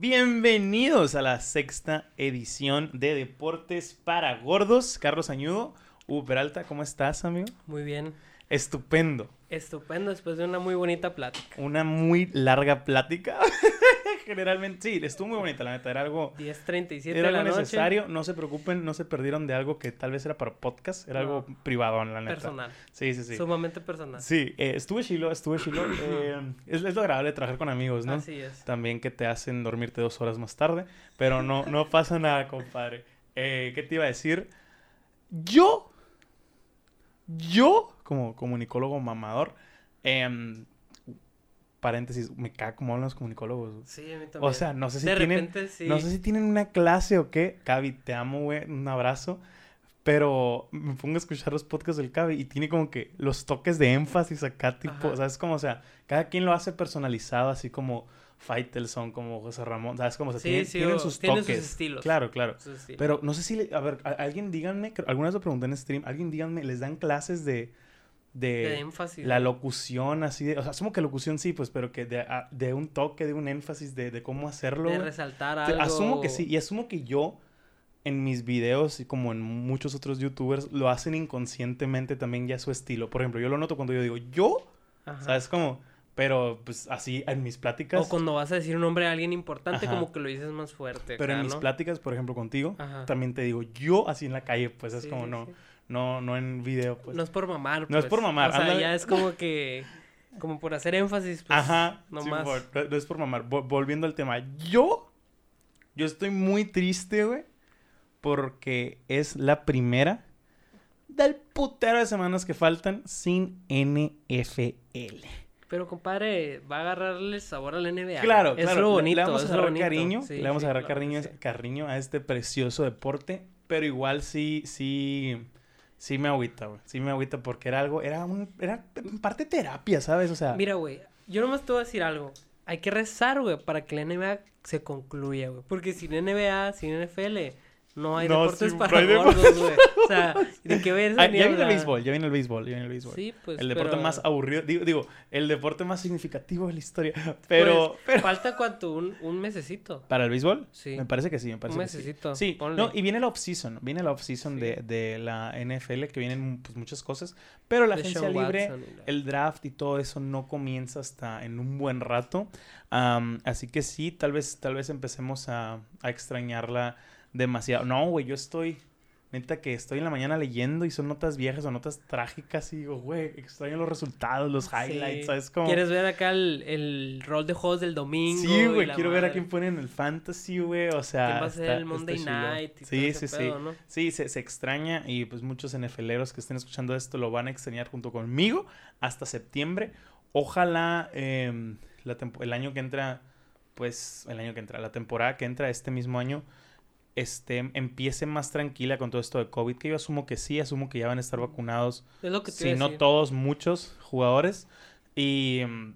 Bienvenidos a la sexta edición de Deportes para Gordos. Carlos Añudo, Hugo Peralta, ¿cómo estás, amigo? Muy bien. Estupendo. Estupendo, después de una muy bonita plática. Una muy larga plática. Generalmente, sí, estuvo muy bonita, la neta. Era algo. 10.37 Era de la algo noche. necesario. No se preocupen, no se perdieron de algo que tal vez era para podcast. Era algo privado, la neta. Personal. Sí, sí, sí. Sumamente personal. Sí, eh, estuve chilo, estuve chilo. Eh, es, es lo agradable de trabajar con amigos, ¿no? Así es. También que te hacen dormirte dos horas más tarde. Pero no, no pasa nada, compadre. Eh, ¿Qué te iba a decir? Yo, yo, como comunicólogo mamador, em, paréntesis, me cago como hablan los comunicólogos. güey. Sí, a mí también. O sea, no sé si de tienen, repente sí. no sé si tienen una clase o qué. Cavi, te amo, güey, un abrazo. Pero me pongo a escuchar los podcasts del Cavi y tiene como que los toques de énfasis acá, tipo, Ajá. ¿sabes? Como, o sea, cada quien lo hace personalizado, así como Faitelson, como José Ramón, ¿sabes? Como, o sea, Sí, tienen, sí, tienen o- sus tienen toques. sus estilos. Claro, claro. Pero no sé si, le- a ver, a- alguien díganme, creo- alguna vez lo pregunté en stream, alguien díganme, ¿les dan clases de, de, de énfasis. la locución así de, o sea, asumo que locución sí, pues, pero que de, a- de un toque, de un énfasis de, de cómo hacerlo. de resaltar algo. Asumo que sí, y asumo que yo en mis videos y como en muchos otros youtubers lo hacen inconscientemente también ya su estilo. Por ejemplo, yo lo noto cuando yo digo yo, Ajá. ¿sabes cómo? Pero pues así en mis pláticas, O cuando vas a decir un nombre a alguien importante, Ajá. como que lo dices más fuerte. pero en mis ¿no? pláticas, por ejemplo, contigo, Ajá. también te digo yo así en la calle, pues es Sí, como sí, no, sí. No, no en video, pues. No es por mamar. No es pues. por mamar, O sea, ya es como que. Como por hacer énfasis, pues. Ajá, No sí, más. por- no, es por mamar. Vol- volviendo al tema, yo, yo estoy muy triste, güey, porque es la primera del putero de semanas que faltan sin NFL. Pero compadre, va a agarrarle sabor al NBA. Claro, es claro. lo bonito. le vamos a agarrar bonito. cariño, Sí, le vamos sí, a agarrar claro cariño, sí. cariño a este precioso deporte, pero igual sí, sí, sí me agüita, güey. Sí me agüita porque era algo, era un, era parte terapia, ¿sabes? O sea, Mira, güey, yo nomás te voy a decir algo. Hay que rezar, güey, para que la NBA se concluya, güey. Porque sin NBA, sin NFL, no hay No, deportes sí, no para gordos, güey. O sea, ¿de qué ves? ah, ya viene el béisbol, ya viene el béisbol, ya viene el béisbol. Sí, pues, el deporte pero- más aburrido, digo, digo, el deporte más significativo de la historia. Pero, Pues, pero- Falta cuánto, un, un mesecito. ¿para el béisbol? Sí. Me parece que sí, me parece Un que sí. mesecito, Sí, ponle. no, y viene la off-season, viene la off-season Sí. de, de la NFL, que vienen pues, muchas cosas, pero la agencia libre, la- el draft y todo eso no comienza hasta en un buen rato. Así que sí, tal vez, tal vez empecemos a, a extrañarla demasiado. No, güey, yo estoy, neta que estoy en la mañana leyendo y son notas viejas o notas trágicas y digo, güey, extraño los resultados, los highlights, Sí. ¿sabes? Como... ¿Quieres ver acá el, el rol de juegos del domingo? Sí, güey, quiero ver a quién ponen el fantasy, güey, o sea... ¿Quién va a ser está- el Monday chilo. Night? Y todo Sí, ese sí, pedo, sí. ¿no? Sí, se, se extraña y pues muchos NFLeros que estén escuchando esto lo van a extrañar junto conmigo hasta septiembre. Ojalá em, la el año que entra, pues el año que entra, la temporada que entra este mismo año, este, empiece más tranquila con todo esto de COVID, que yo asumo que sí, asumo que ya van a estar vacunados Es lo que te si no decir. todos, muchos jugadores. Y mm,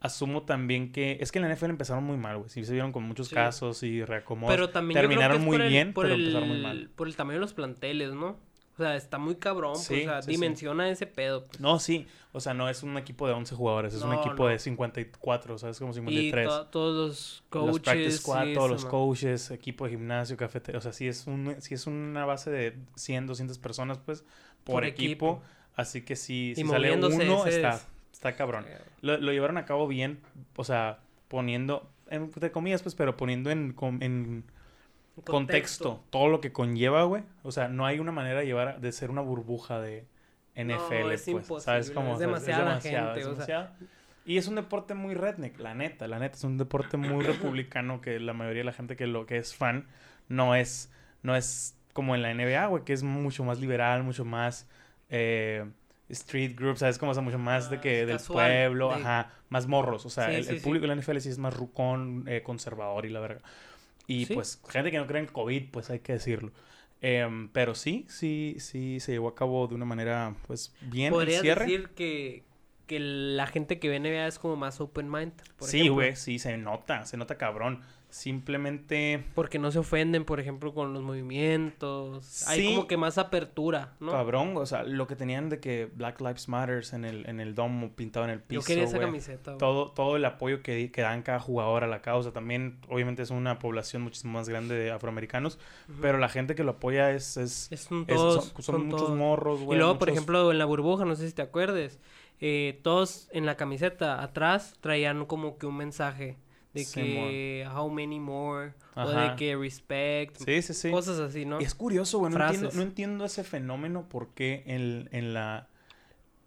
asumo también que. Es que en la NFL empezaron muy mal, güey. Sí, se vieron con muchos Sí. casos y reacomodos. Pero también yo creo que terminaron es muy el- bien, pero el, empezaron muy mal. Por el tamaño de los planteles, ¿no? O sea, está muy cabrón, pues, o sea, sí, sí. dimensiona ese pedo. pues. No, sí. O sea, no es un equipo de 11 jugadores, es un equipo no. de 54, ¿sabes? Como Y 53. to- todos los coaches. los practice squad, todos los coaches, equipo de gimnasio, cafetería. O sea, sí es, un, sí es una base de 100, 200 personas, pues, por, Por equipo. equipo. Así que sí, Y si sale uno, está, es- está cabrón. Lo, lo llevaron a cabo bien, o sea, poniendo, entre comillas, pues, pero poniendo en, en contexto. todo lo que conlleva, güey. O sea, no hay una manera de llevar, de ser una burbuja de NFL, es pues. ¿Sabes cómo? es demasiada gente, o sea. Y es un deporte muy redneck, la neta, la neta, es un deporte muy republicano que la mayoría de la gente que lo que es fan no es, no es como en la NBA, güey, que es mucho más liberal, mucho más eh, street group, ¿sabes? Como, o sea, mucho más de que del casual, pueblo, de- ajá, más morros, o sea, Sí, el, sí, el sí. público de la NFL sí es más rucón, eh, conservador y la verga. Y Sí. pues, gente que no cree en COVID, pues hay que decirlo. Em, pero sí, sí, sí, se llevó a cabo de una manera, pues, bien el cierre. decir que, que la gente que ve NBA es como más open mind. por Sí, güey, sí, se nota, se nota cabrón. Simplemente, Porque no se ofenden, por ejemplo, con los movimientos. Hay Sí. como que más apertura, ¿no? cabrón, o sea, lo que tenían de que Black Lives Matters en el, en el domo pintado en el piso, Yo quería esa güey. camiseta, güey. todo, todo el apoyo que, que dan cada jugador a la causa. También, obviamente, es una población muchísimo más grande de afroamericanos, Ujú. pero la gente que lo apoya es... es, Es un es- todos, son, son son muchos todos. morros, güey. Y luego, por muchos- ejemplo, en la burbuja, no sé si te acuerdes, eh, todos en la camiseta atrás traían como que un mensaje de que how many more, o de que respect, Sí, sí, sí. cosas así, ¿no? Y es curioso, güey. No entiendo, no entiendo ese fenómeno porque en, en la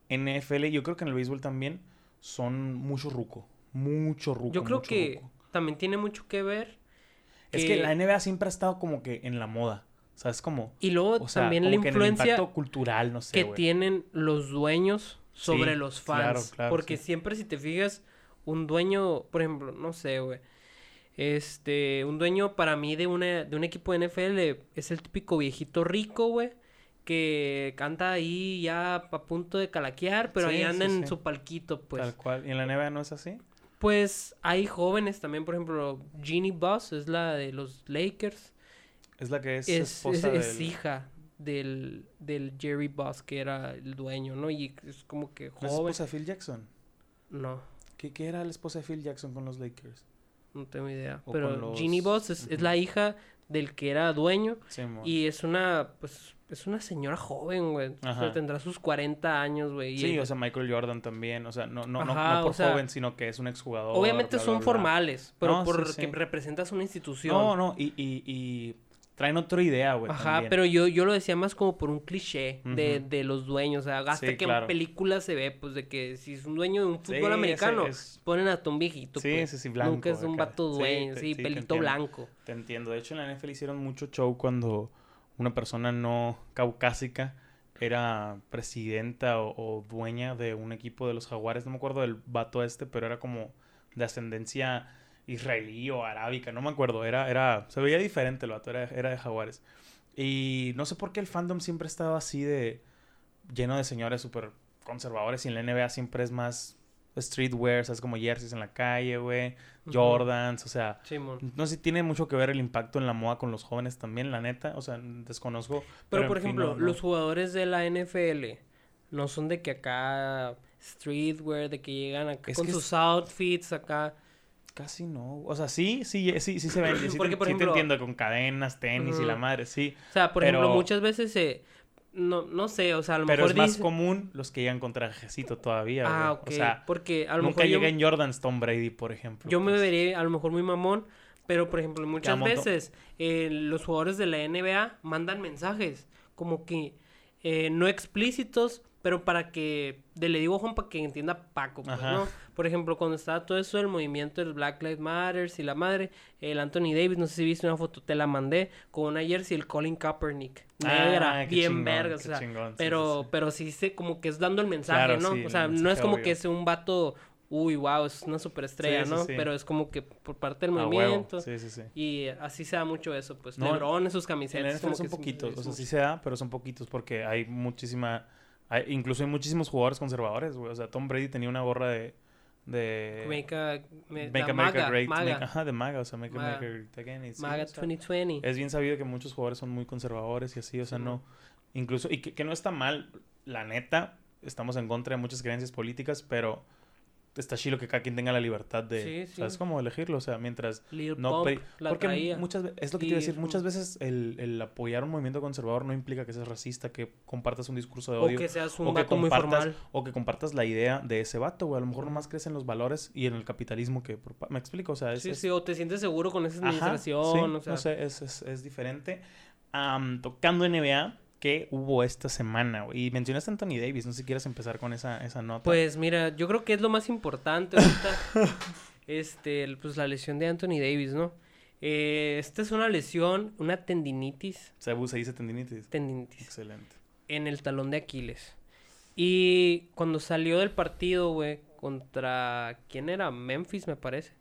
NFL, yo creo que en el béisbol también, son mucho ruco. Mucho ruco. Yo creo que ruco. también tiene mucho que ver. Es que la NBA siempre ha estado como que en la moda. O sea, es como... Y luego O sea, también la que influencia impacto cultural, no sé, que tienen los dueños sobre Sí, los claro, fans. claro, porque sí. siempre si te fijas, un dueño, por ejemplo, no sé, güey. Este, un dueño para mí de, una, de un equipo de NFL es el típico viejito rico, güey. Que canta ahí ya a punto de calaquear, pero Sí, ahí anda en su palquito, pues. Tal cual. ¿Y en la NBA no es así? Pues hay jóvenes también, por ejemplo, Jeannie Buss es la de los Lakers. Es la que es, Es, es, esposa es del... hija del, del Jerry Buss, que era el dueño, ¿no? Y es como que ¿No es joven. esposa de Phil Jackson? No, ¿Qué, ¿Qué era la esposa de Phil Jackson con los Lakers? no tengo idea. O Pero los- Jeannie Buss es, es la hija del que era dueño Sí, y es una, pues, es una señora joven, güey. O sea, tendrá sus 40 años, güey. Sí, ella- o sea, Michael Jordan también, o sea, no, no, no- Ajá, no por sea, joven, sino que es un exjugador. Obviamente bla, son bla, bla. formales, pero No, sí, porque sí. representas una institución. No, no, y, y, y traen otra idea, güey. Ajá, también. pero yo, yo lo decía más como por un cliché de, de los dueños. O sea, hasta Sí, que claro. en películas se ve, pues, de que si es un dueño de un fútbol americano, es- ponen a un viejito, Sí, pues. sí, sí, blanco. Nunca es un acá. vato dueño, sí, te pelito blanco. Te entiendo. De hecho, en la NFL hicieron mucho show cuando una persona no caucásica era presidenta o, o dueña de un equipo de los jaguares. No me acuerdo del vato este, pero era como de ascendencia israelí o arábica. No me acuerdo. Era, era, se veía diferente el vato. Era, era de jaguares. Y no sé por qué el fandom siempre estaba así de lleno de señores súper conservadores y en la NBA siempre es más streetwear, o sea, es como jerseys en la calle, güey, Ujú. Jordans, o sea, Simón. no sé si tiene mucho que ver el impacto en la moda con los jóvenes también, la neta. O sea, desconozco. Pero, en por fin, ejemplo, no- no. los jugadores de la NFL no son de que acá streetwear, de que llegan acá Es con sus es- outfits acá. Casi no. O sea, sí, sí, sí, sí se ven. Sí, Porque, te, por sí te entiendo, con cadenas, tenis y la madre, sí. O sea, por ejemplo, Pero- muchas veces se... No, no sé, o sea, a lo Pero mejor es más común los que llegan con trajecito todavía, Ah, ok. O sea, porque a lo nunca mejor llega en Jordans Tom Brady, por ejemplo. Yo me pues. veré a lo mejor muy mamón, pero por ejemplo, muchas veces eh, los jugadores de la NBA mandan mensajes como que eh, no explícitos, pero para que, de le digo a Juan para que entienda Paco, pues. ¿no? Por ejemplo, cuando estaba todo eso del movimiento del Black Lives Matter y la madre, el Anthony Davis, no sé si viste una foto, te la mandé, con una jersey, el Colin Kaepernick, negra, Ah, qué bien chingón, verga, o sea, chingón, sí, pero, sí, sí. pero sí se, como que es dando el mensaje, Claro, ¿no? o sea, no es como obvio. que sea un vato, uy, wow, es una superestrella, Sí, ¿no? sí. Pero es como que por parte del huevo. movimiento. Sí, sí, sí. Y así se da mucho eso, pues. No, Lebron en sus En camisetas. NFL como son que poquitos, es o sea, mucho. sí se da, pero son poquitos porque hay muchísima, hay- incluso hay muchísimos jugadores conservadores, güey. O sea, Tom Brady tenía una gorra de, de Make a, me- Make America maga, Great, maga, make- ajá, de MAGA, o sea, Make Maga. America Great Again. y sí, Maga o sea, 2020. es bien sabido que muchos jugadores son muy conservadores y así, o sea, Sí, no, incluso, y que, que no está mal, la neta, estamos en contra de muchas creencias políticas, pero está chido que cada quien tenga la libertad de, Sí, sí. ¿sabes cómo elegirlo? O sea, mientras Lil no la porque traía. muchas es lo que Y te iba a decir, muchas veces el, el apoyar un movimiento conservador no implica que seas racista, que compartas un discurso de O odio. que seas o un que vato muy compartas- formal. O que compartas la idea de ese vato, güey. A lo mejor nomás crees en los valores y en el capitalismo que... por ¿Me explico? O sea, es... Sí, es- sí, o te sientes seguro con esa Ajá, administración, sí, o sea. no sé, es, es, es diferente. Am, tocando NBA, ¿qué hubo esta semana, güey? Y mencionaste a Anthony Davis, no sé si quieres empezar con esa, esa nota. Pues mira, yo creo que es lo más importante ahorita. este, pues la lesión de Anthony Davis, ¿no? Eh, esta es una lesión, una tendinitis, Se, se dice tendinitis. tendinitis, Excelente. en el talón de Aquiles. Y cuando salió del partido, güey, contra... ¿Quién era? Memphis, me parece.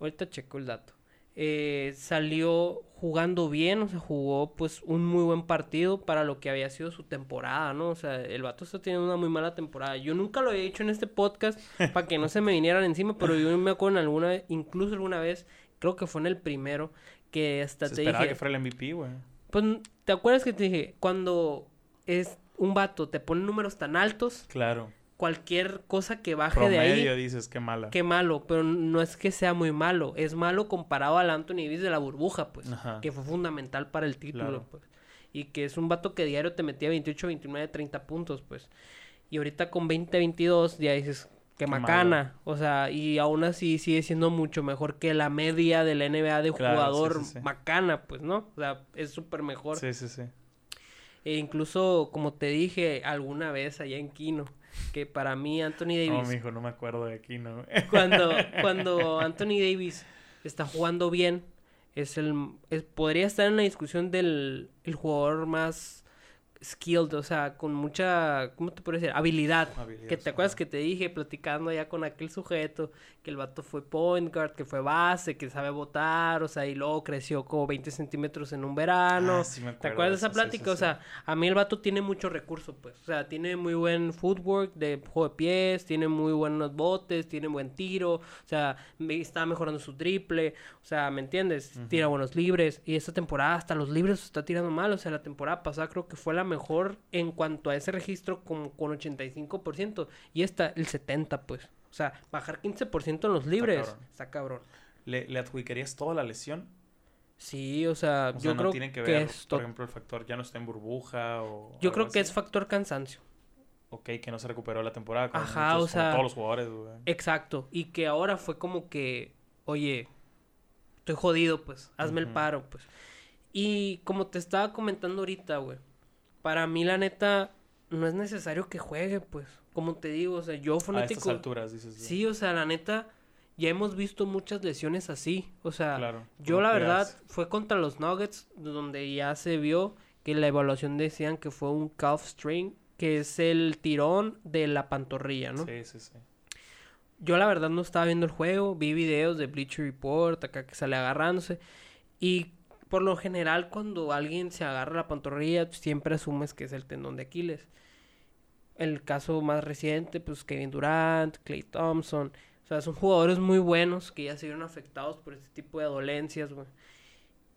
Ahorita checo el dato. Eh, salió jugando bien, o sea, jugó pues un muy buen partido para lo que había sido su temporada, ¿no? O sea, el vato está teniendo una muy mala temporada. Yo nunca lo había dicho en este podcast para que no se me vinieran encima, pero yo me acuerdo en alguna, incluso alguna vez creo que fue en el primero, que hasta Se te esperaba dije, que fuera el MVP, güey. pues, ¿te acuerdas que te dije, cuando es un vato, te pone números tan altos, Claro. Cualquier cosa que baje de Promedio ahí, dices, qué mala. qué malo, pero no es que sea muy malo, es malo comparado al Anthony Davis de la burbuja, pues, Ajá. que fue fundamental para el título, Claro. pues. Y que es un vato que diario te metía 28, 29, 30 puntos, pues. Y ahorita con 20, 22 ya dices, que Qué macana. O sea, y aún así sigue siendo mucho mejor que la media de la NBA de Claro, sí, jugador sí, sí. macana, pues, ¿no? O sea, es súper mejor. Sí, sí, sí. E incluso, como te dije alguna vez allá en Kino, que para mí Anthony No, Davis, mijo, no me acuerdo de aquí, ¿no? cuando, cuando Anthony Davis está jugando bien, es el es- podría estar en la discusión del el jugador más skilled, o sea, con mucha, ¿cómo te puedo decir? Habilidad. Habilidad, Que te acuerdas ajá. que te dije platicando ya con aquel sujeto, que el vato fue point guard, que fue base, que sabe votar, o sea, y luego creció como 20 centímetros en un verano. Ah, sí me ¿Te acuerdas de esa eso, sí, sí, plática? O sea, a mí el vato tiene mucho recurso, pues. O sea, tiene muy buen footwork de juego de pies, tiene muy buenos botes, tiene buen tiro, o sea, está mejorando su triple, o sea, ¿me entiendes? Tira buenos libres. Y esta temporada hasta los libres está tirando mal, o sea, la temporada pasada creo que fue la mejor en cuanto a ese registro como con 85%. Y esta, el 70%, pues. O sea, bajar 15% en los libres. cabrón. Está cabrón. ¿Le, ¿Le adjudicarías toda la lesión? Sí, o sea, O sea, yo no creo tiene que que, ver, es por ejemplo, el factor ya no está en burbuja o... Yo creo que así? es factor cansancio. Ok, que no se recuperó la temporada. Como Ajá, muchos- o sea, todos los jugadores, güey. Exacto. Y que ahora fue como que, oye, estoy jodido, pues, hazme el paro, pues. Y como te estaba comentando ahorita, güey, para mí la neta no es necesario que juegue, pues. Como te digo, o sea, yo A estas fanático. alturas, dices. Sí, o sea, la neta, ya hemos visto muchas lesiones así. O sea, Claro. yo la verdad fue contra los Nuggets, donde ya se vio que la evaluación decían que fue un calf strain, que es el tirón de la pantorrilla, ¿no? Sí, sí, sí. Yo la verdad no estaba viendo el juego, vi videos de Bleacher Report, acá que sale agarrándose. Y por lo general cuando alguien se agarra la pantorrilla, siempre asumes que es el tendón de Aquiles. El caso más reciente, pues Kevin Durant, Clay Thompson. O sea, son jugadores muy buenos que ya se vieron afectados por este tipo de dolencias, güey.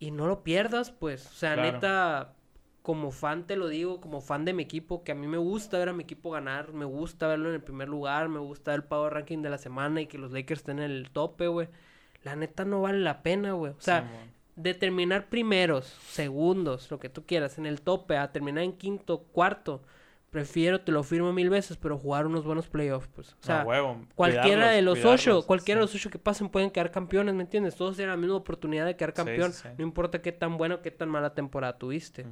Y no lo pierdas, pues. O sea, Claro. neta, como fan te lo digo, como fan de mi equipo, que a mí me gusta ver a mi equipo ganar, me gusta verlo en el primer lugar, me gusta el power ranking de la semana y que los Lakers estén en el tope, güey. La neta no vale la pena, güey. O sea. De terminar primeros, segundos, lo que tú quieras, en el tope, a terminar en quinto, cuarto, prefiero, te lo firmo mil veces, pero jugar unos buenos playoffs, pues. O sea, huevo, cualquiera de los ocho, cualquiera sí. de los ocho que pasen pueden quedar campeones, ¿me entiendes? Todos tienen la misma oportunidad de quedar sí, campeón, sí. no importa qué tan buena o qué tan mala temporada tuviste.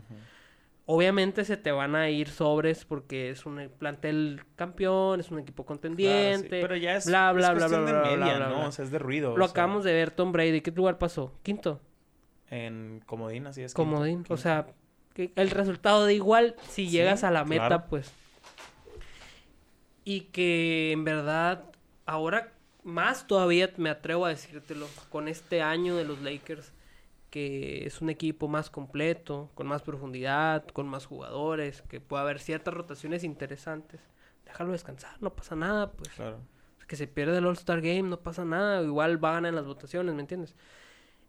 Obviamente se te van a ir sobres porque es un plantel campeón, es un equipo Claro, contendiente. Pero ya es, bla, bla, es bla, cuestión bla, de bla, bla, media, bla, ¿no? O sea, es de ruido. Lo o sea, acabamos de ver, Tom Brady. ¿Qué lugar pasó? Quinto. En comodín, así es. Comodín. O sea, que el resultado da igual si Sí, llegas a la meta, claro. pues. Y que en verdad, ahora más todavía me atrevo a decírtelo, con este año de los Lakers, que es un equipo más completo, con más profundidad, con más jugadores, que puede haber ciertas rotaciones interesantes. Déjalo descansar, no pasa nada, pues. Claro. Que se pierde el All-Star Game, no pasa nada, igual va a ganar en las votaciones, ¿me entiendes?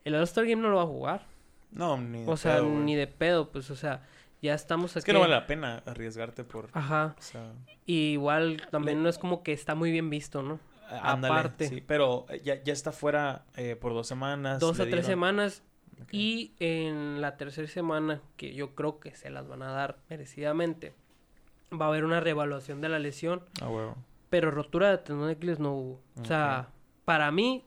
El All-Star Game no lo va a jugar. No, ni de O sea, pedo, ni de pedo, pues, o sea, ya estamos aquí. Es que no vale la pena arriesgarte por... Ajá. O sea, Y igual también Le- no es como que está muy bien visto, ¿no? ándale, Aparte. sí. Pero eh, ya, ya está fuera eh, por dos semanas. Dos a tres semanas. Y en la tercera semana, que yo creo que se las van a dar merecidamente, va a haber una reevaluación de la lesión. Ah, huevo. Pero rotura de tendón de Aquiles no hubo. O sea, para mí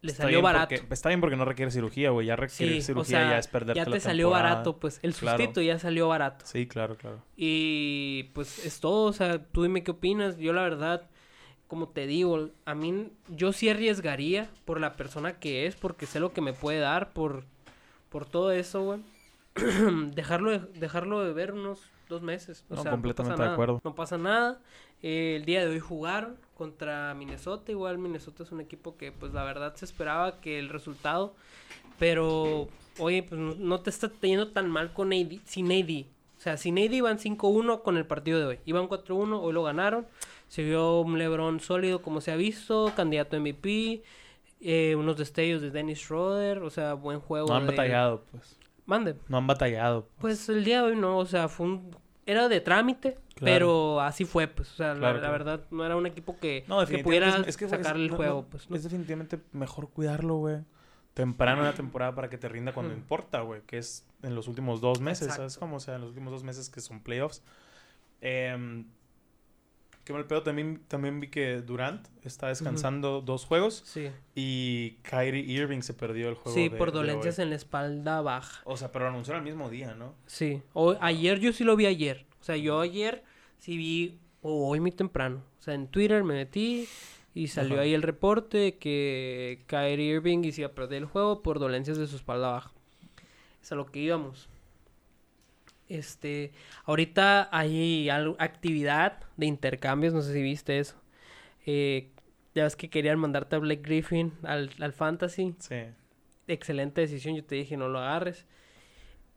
le Está salió barato. porque- está bien porque no requiere cirugía, güey. Ya requiere Sí, cirugía o sea, ya es perderte ya te la salió barato, pues. El Claro. sustito ya salió barato. Sí, claro, claro. Y pues es todo, o sea, tú dime qué opinas. Yo la verdad, como te digo, a mí yo sí arriesgaría por la persona que es, porque sé lo que me puede dar, por, por todo eso, güey. dejarlo, de, dejarlo de ver unos dos meses. O No, sea, completamente pasa de acuerdo. No pasa nada. Eh, el día de hoy jugaron contra Minnesota. Igual Minnesota es un equipo que, pues la verdad, se esperaba que el resultado. Pero, oye, pues no- no te está yendo tan mal con AD, sin AD. O sea, sin AD iban 5-1 con el partido de hoy. Iban 4-1, hoy lo ganaron. Se vio un LeBron sólido como se ha visto, candidato a MVP. Eh, unos destellos de Dennis Schroeder, o sea, buen juego. No han de- batallado, pues. Mande. No han batallado. Pues el día de hoy no, o sea, fue un... Era de trámite, Claro. pero así fue, pues. O sea, la- Claro, la, claro. verdad, no era un equipo que, No, que pudiera es, es que es- sacarle el no, juego, no, pues. Es definitivamente mejor cuidarlo, güey. Temprano en la temporada para que te rinda cuando importa, güey. Que es en los últimos dos meses, Exacto. ¿sabes cómo? O sea, en los últimos dos meses que son playoffs. Eh, qué mal pedo. También, también vi que Durant está descansando dos juegos. Sí, Y Kyrie Irving se perdió el juego. sí, de- por dolencias en la espalda baja. O sea, pero lo anunciaron al mismo día, ¿no? Sí, o, ayer yo sí lo vi ayer. O sea, yo ayer sí vi, o hoy muy temprano. O sea, en Twitter me metí y salió Ajá. ahí el reporte que Kyrie Irving y se iba a perder el juego por dolencias de su espalda baja. Es a lo que íbamos. Este, ahorita hay actividad de intercambios, no sé si viste eso. Eh, ya ves que querían mandarte a Blake Griffin al, al Fantasy Sí. excelente decisión. Yo te dije, no lo agarres.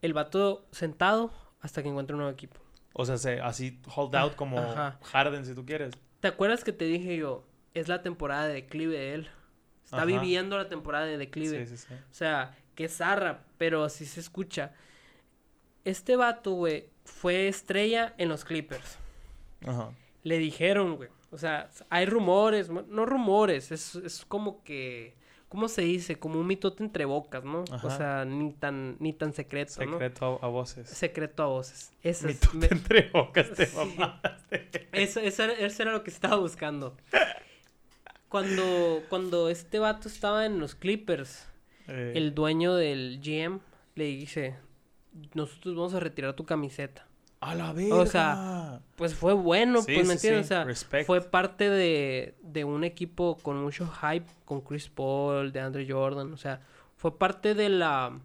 El vato sentado hasta que encuentre un nuevo equipo. O sea, se- así hold out como Ajá. Harden, si tú quieres. ¿Te acuerdas que te dije yo? Es la temporada de declive de él. Está Ajá. viviendo la temporada de declive. Sí, sí, sí. O sea, que zarra, pero así se escucha. Este vato, güey, fue estrella en los Clippers. Ajá. Le dijeron, güey. O sea, hay rumores, mo- no rumores, es, es como que, ¿cómo se dice? Como un mitote entre bocas, ¿no? O Ajá. sea, ni tan, ni tan secreto, ¿no? Secreto a, voces. Secreto a voces. Eso Mi es, tuta me- entre bocas te Sí. mamaste. eso, eso era, eso era lo que estaba buscando. Cuando, cuando este vato estaba en los Clippers, Eh, el dueño del GM le dice, nosotros vamos a retirar tu camiseta. A la verga. o sea, Pues fue bueno, Sí, pues me sí, entiendes, sí. o sea, Respect. fue parte de, de un equipo con mucho hype, con Chris Paul, de Andre Jordan, o sea, fue parte de la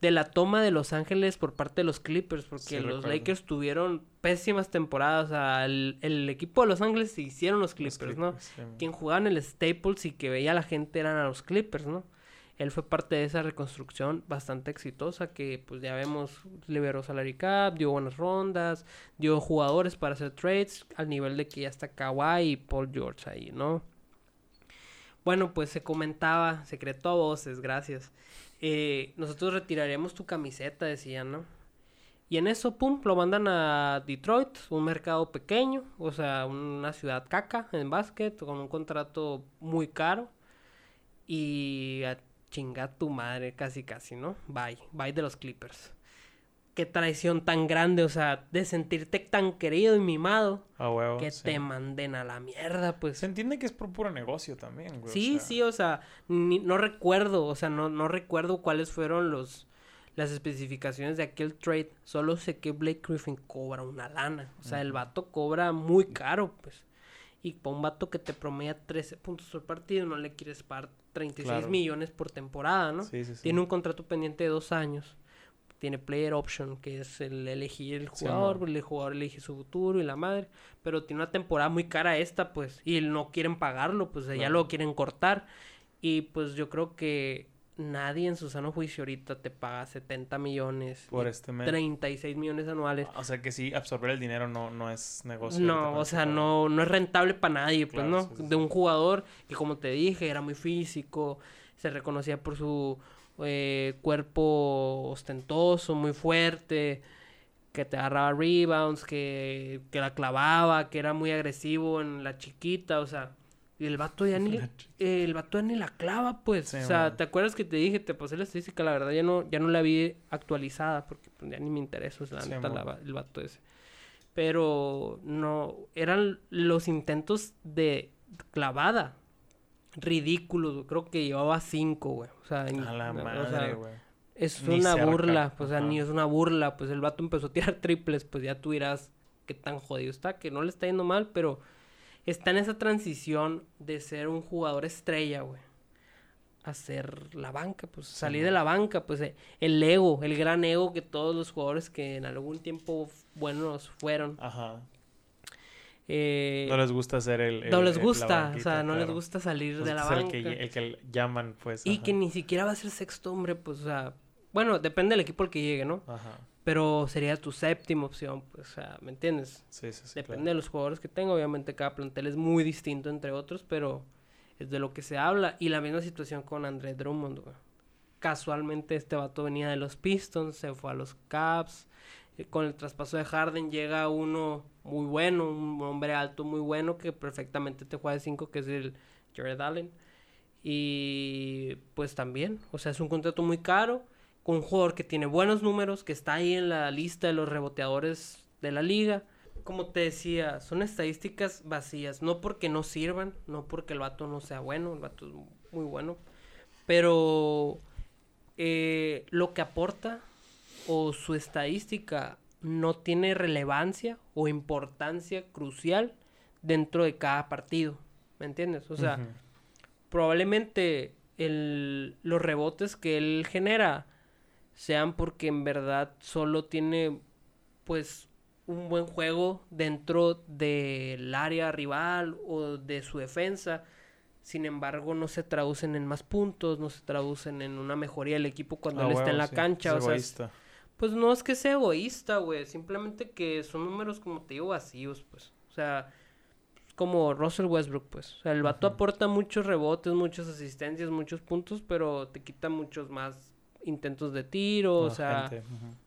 de la toma de Los Ángeles por parte de los Clippers, porque Sí, los recuerdo. Lakers tuvieron pésimas temporadas, o sea, el, el equipo de Los Ángeles se hicieron los Los Clippers, ¿no? Sí. Quien jugaba en el Staples y que veía a la gente eran a los Clippers, ¿no? Él fue parte de esa reconstrucción bastante exitosa que pues ya vemos, liberó salary cap, dio buenas rondas, dio jugadores para hacer trades al nivel de que ya está Kawhi y Paul George ahí, ¿no? Bueno, pues se comentaba, secreto a voces, gracias. eh, nosotros retiraremos tu camiseta, decían, ¿no? Y en eso, pum, lo mandan a Detroit, un mercado pequeño, o sea, una ciudad caca en básquet, con un contrato muy caro. Y a chingar tu madre, casi, casi, ¿no? Bye, bye de los Clippers. Qué traición tan grande, o sea, de sentirte tan querido y mimado, huevo. que sí. te manden a la mierda, pues. Se entiende que es por puro negocio también, güey. o Sí, sea, sí, o sea, ni- no recuerdo, o sea, no, no recuerdo cuáles fueron los las especificaciones de aquel trade. Solo sé que Blake Griffin cobra una lana. O sea, el vato cobra muy caro, pues. Y para un vato que te promedia 13 puntos por partido, no le quieres pagar 36 Claro. millones por temporada, ¿no? Sí, sí, sí. Tiene un contrato pendiente de dos años. Tiene player option, que es el elegir el jugador, el jugador elige su futuro y la madre. Pero tiene una temporada muy cara esta, pues. Y no quieren pagarlo, pues ya lo quieren cortar. Y pues yo creo que nadie en su sano juicio ahorita te paga 70 millones. Por este mes. 36 millones anuales. O sea que sí, absorber el dinero no, no es negocio. No, o este sea, no, no es rentable para nadie, pues, Claro, ¿no? sí, sí, de un jugador que, como te dije, era muy físico, se reconocía por su eh, cuerpo ostentoso, muy fuerte, que te agarraba rebounds, que, que la clavaba, que era muy agresivo en la chiquita, o sea, y el vato ya ni, eh, el vato ya ni la clava, pues, Sí, o sea, man. ¿te acuerdas que te dije? Te pasé la estadística, la verdad ya no, ya no la vi actualizada, porque pues, ya ni me interesa, o sea, la Sí, neta, la el vato ese pero no eran los intentos de clavada ridículos güey. creo que llevaba cinco güey o sea, A la o sea, madre, güey. es Ni una cerca, burla pues, o sea ni es una burla pues el vato empezó a tirar triples pues ya tú dirás qué tan jodido está que no le está yendo mal pero está en esa transición de ser un jugador estrella güey a ser la banca, pues Sí, salir de la banca, pues eh, el ego, el gran ego que todos los jugadores que en algún tiempo buenos fueron, Ajá. eh, No les gusta hacer el. el- no les gusta, o sea, no les gusta salir Les de la ser banca. El que, el que llaman, pues. y ajá. que ni siquiera va a ser sexto hombre, pues, o sea, bueno, depende del equipo al que llegue, ¿no? Ajá. Pero sería tu séptima opción, pues, o sea, ¿me entiendes? Sí, sí, sí. Depende claro. de los jugadores que tenga, obviamente cada plantel es muy distinto entre otros, pero es de lo que se habla. Y la misma situación con André Drummond, güey. Casualmente este vato venía de los Pistons, se fue a los Caps. Eh, Con el traspaso de Harden llega uno muy bueno, un hombre alto muy bueno que perfectamente te juega de 5, que es el Jared Allen. Y pues también, o sea, es un contrato muy caro, un jugador que tiene buenos números, que está ahí en la lista de los reboteadores de la liga. Como te decía, son estadísticas vacías, no porque no sirvan, no porque el vato no sea bueno, el vato es muy bueno, pero eh, lo que aporta o su estadística no tiene relevancia o importancia crucial dentro de cada partido, ¿me entiendes? O sea, probablemente el, los rebotes que él genera sean porque en verdad solo tiene pues un buen juego dentro del área rival o de su defensa. Sin embargo, no se traducen en más puntos, no se traducen en una mejoría del equipo cuando Ah, él está en la sí, cancha. es o sea, egoísta. pues no es que sea egoísta, güey. Simplemente que son números, como te digo, vacíos, pues. O sea, como Russell Westbrook, pues. O sea, el vato aporta muchos rebotes, muchas asistencias, muchos puntos, pero te quita muchos más intentos de tiro. o sea, gente,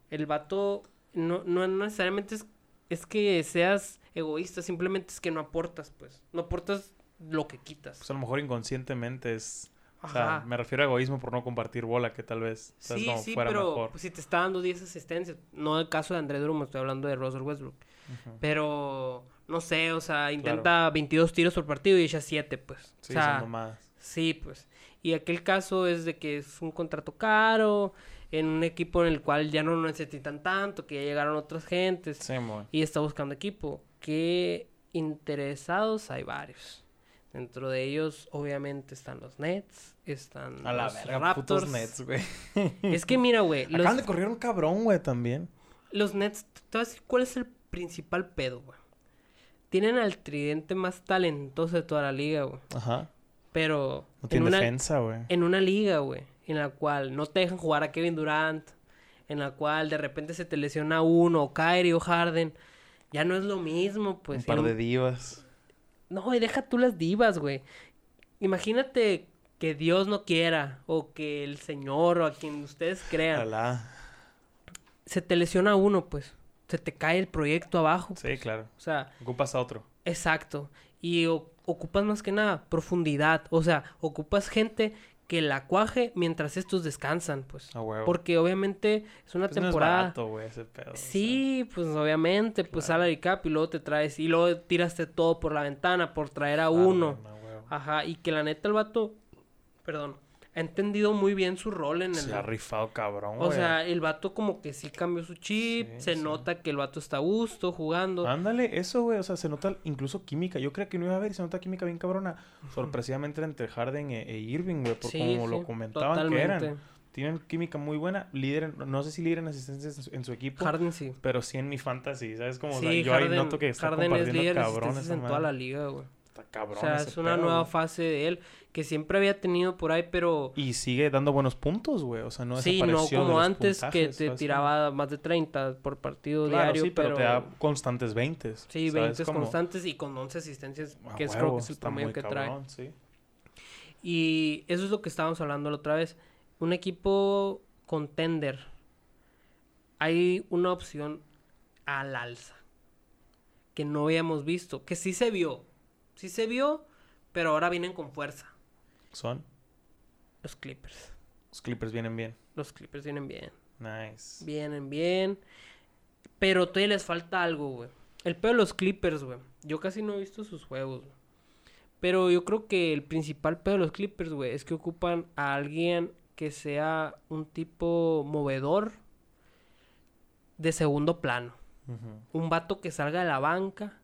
el vato no, no necesariamente es, es que seas egoísta, simplemente es que no aportas, pues. No aportas lo que quitas. Pues a lo mejor inconscientemente es... O sea, me refiero a egoísmo por no compartir bola, que tal vez o sea, Sí, no sí, fuera pero mejor. pues, si te está dando 10 asistencias, no el caso de André Drummond, estoy hablando de Russell Westbrook. Pero, no sé, o sea, intenta 22 tiros por partido y echa 7, pues. Sí, o sea, son nomás. sí, pues. Y aquel caso es de que es un contrato caro, en un equipo en el cual ya no lo necesitan tanto, que ya llegaron otras gentes Sí, y está buscando equipo. Que interesados hay varios. Dentro de ellos, obviamente, están los Nets, están A la los verga, Raptors. putos Nets, güey. Es que mira, güey, los, Acaban de correr un cabrón, güey, también. los Nets, te voy a decir cuál es el principal pedo, güey. Tienen al tridente más talentoso de toda la liga, güey. Ajá. Pero No en tiene una, defensa, güey. en una liga, güey, en la cual no te dejan jugar a Kevin Durant, en la cual de repente se te lesiona uno, o Kyrie o Harden, ya no es lo mismo, pues. un par de divas. No, y deja tú las divas, güey. Imagínate que Dios no quiera, o que el Señor, o a quien ustedes crean, Alá. se te lesiona uno, pues. Se te cae el proyecto abajo. Sí, claro. O sea, Ocupas a otro. exacto. Y o- ocupas más que nada profundidad. O sea, ocupas gente que la cuaje mientras estos descansan, pues. Porque obviamente es una Pues no es temporada. barato, ese pedo. o sea. Sí, pues obviamente, pues Claro. salary cap y luego te traes y luego tiraste todo por la ventana por traer a uno. Ajá, y que la neta el vato, perdón, ha entendido muy bien su rol en el... Se ha rifado cabrón, o sea, el vato como que sí cambió su chip, Sí, se sí. nota que el vato está a gusto jugando. Ándale, eso, güey. O sea, se nota incluso química. Yo creo que no iba a haber y se nota química bien cabrona. Sorpresivamente entre Harden e, e Irving, güey. Por Sí, como lo comentaban que eran. totalmente. Tienen química muy buena. Líder, no sé si líder en asistencias en su, en su equipo. Harden sí. Pero sí en mi fantasy, ¿sabes? Como, o sea, Sí, yo ahí noto que está Harden es compartiendo líder cabrón asistencias esa en toda la liga, güey. Está cabrón O sea, ese es una pedo, nueva güey. fase de él que siempre había tenido por ahí, pero... Y sigue dando buenos puntos, güey. O sea, no sí, no como antes que te ¿sabes? tiraba más de 30 por partido Claro, diario, sí, pero, pero... te da constantes 20. Sí, ¿sabes? 20 Como, constantes y con 11 asistencias, que es, creo que es el promedio que trae. sí. Y eso es lo que estábamos hablando la otra vez. Un equipo contender. Hay una opción al alza. Que no habíamos visto. Que sí se vio. Sí se vio, pero ahora vienen con fuerza. Son. Los Clippers. Los Clippers vienen bien. Los Clippers vienen bien. Nice. Vienen bien. Pero todavía les falta algo, güey. El peor de los Clippers, güey. Yo casi no he visto sus juegos, güey. Pero yo creo que el principal pedo de los Clippers, güey, es que ocupan a alguien que sea un tipo movedor de segundo plano. Un vato que salga de la banca,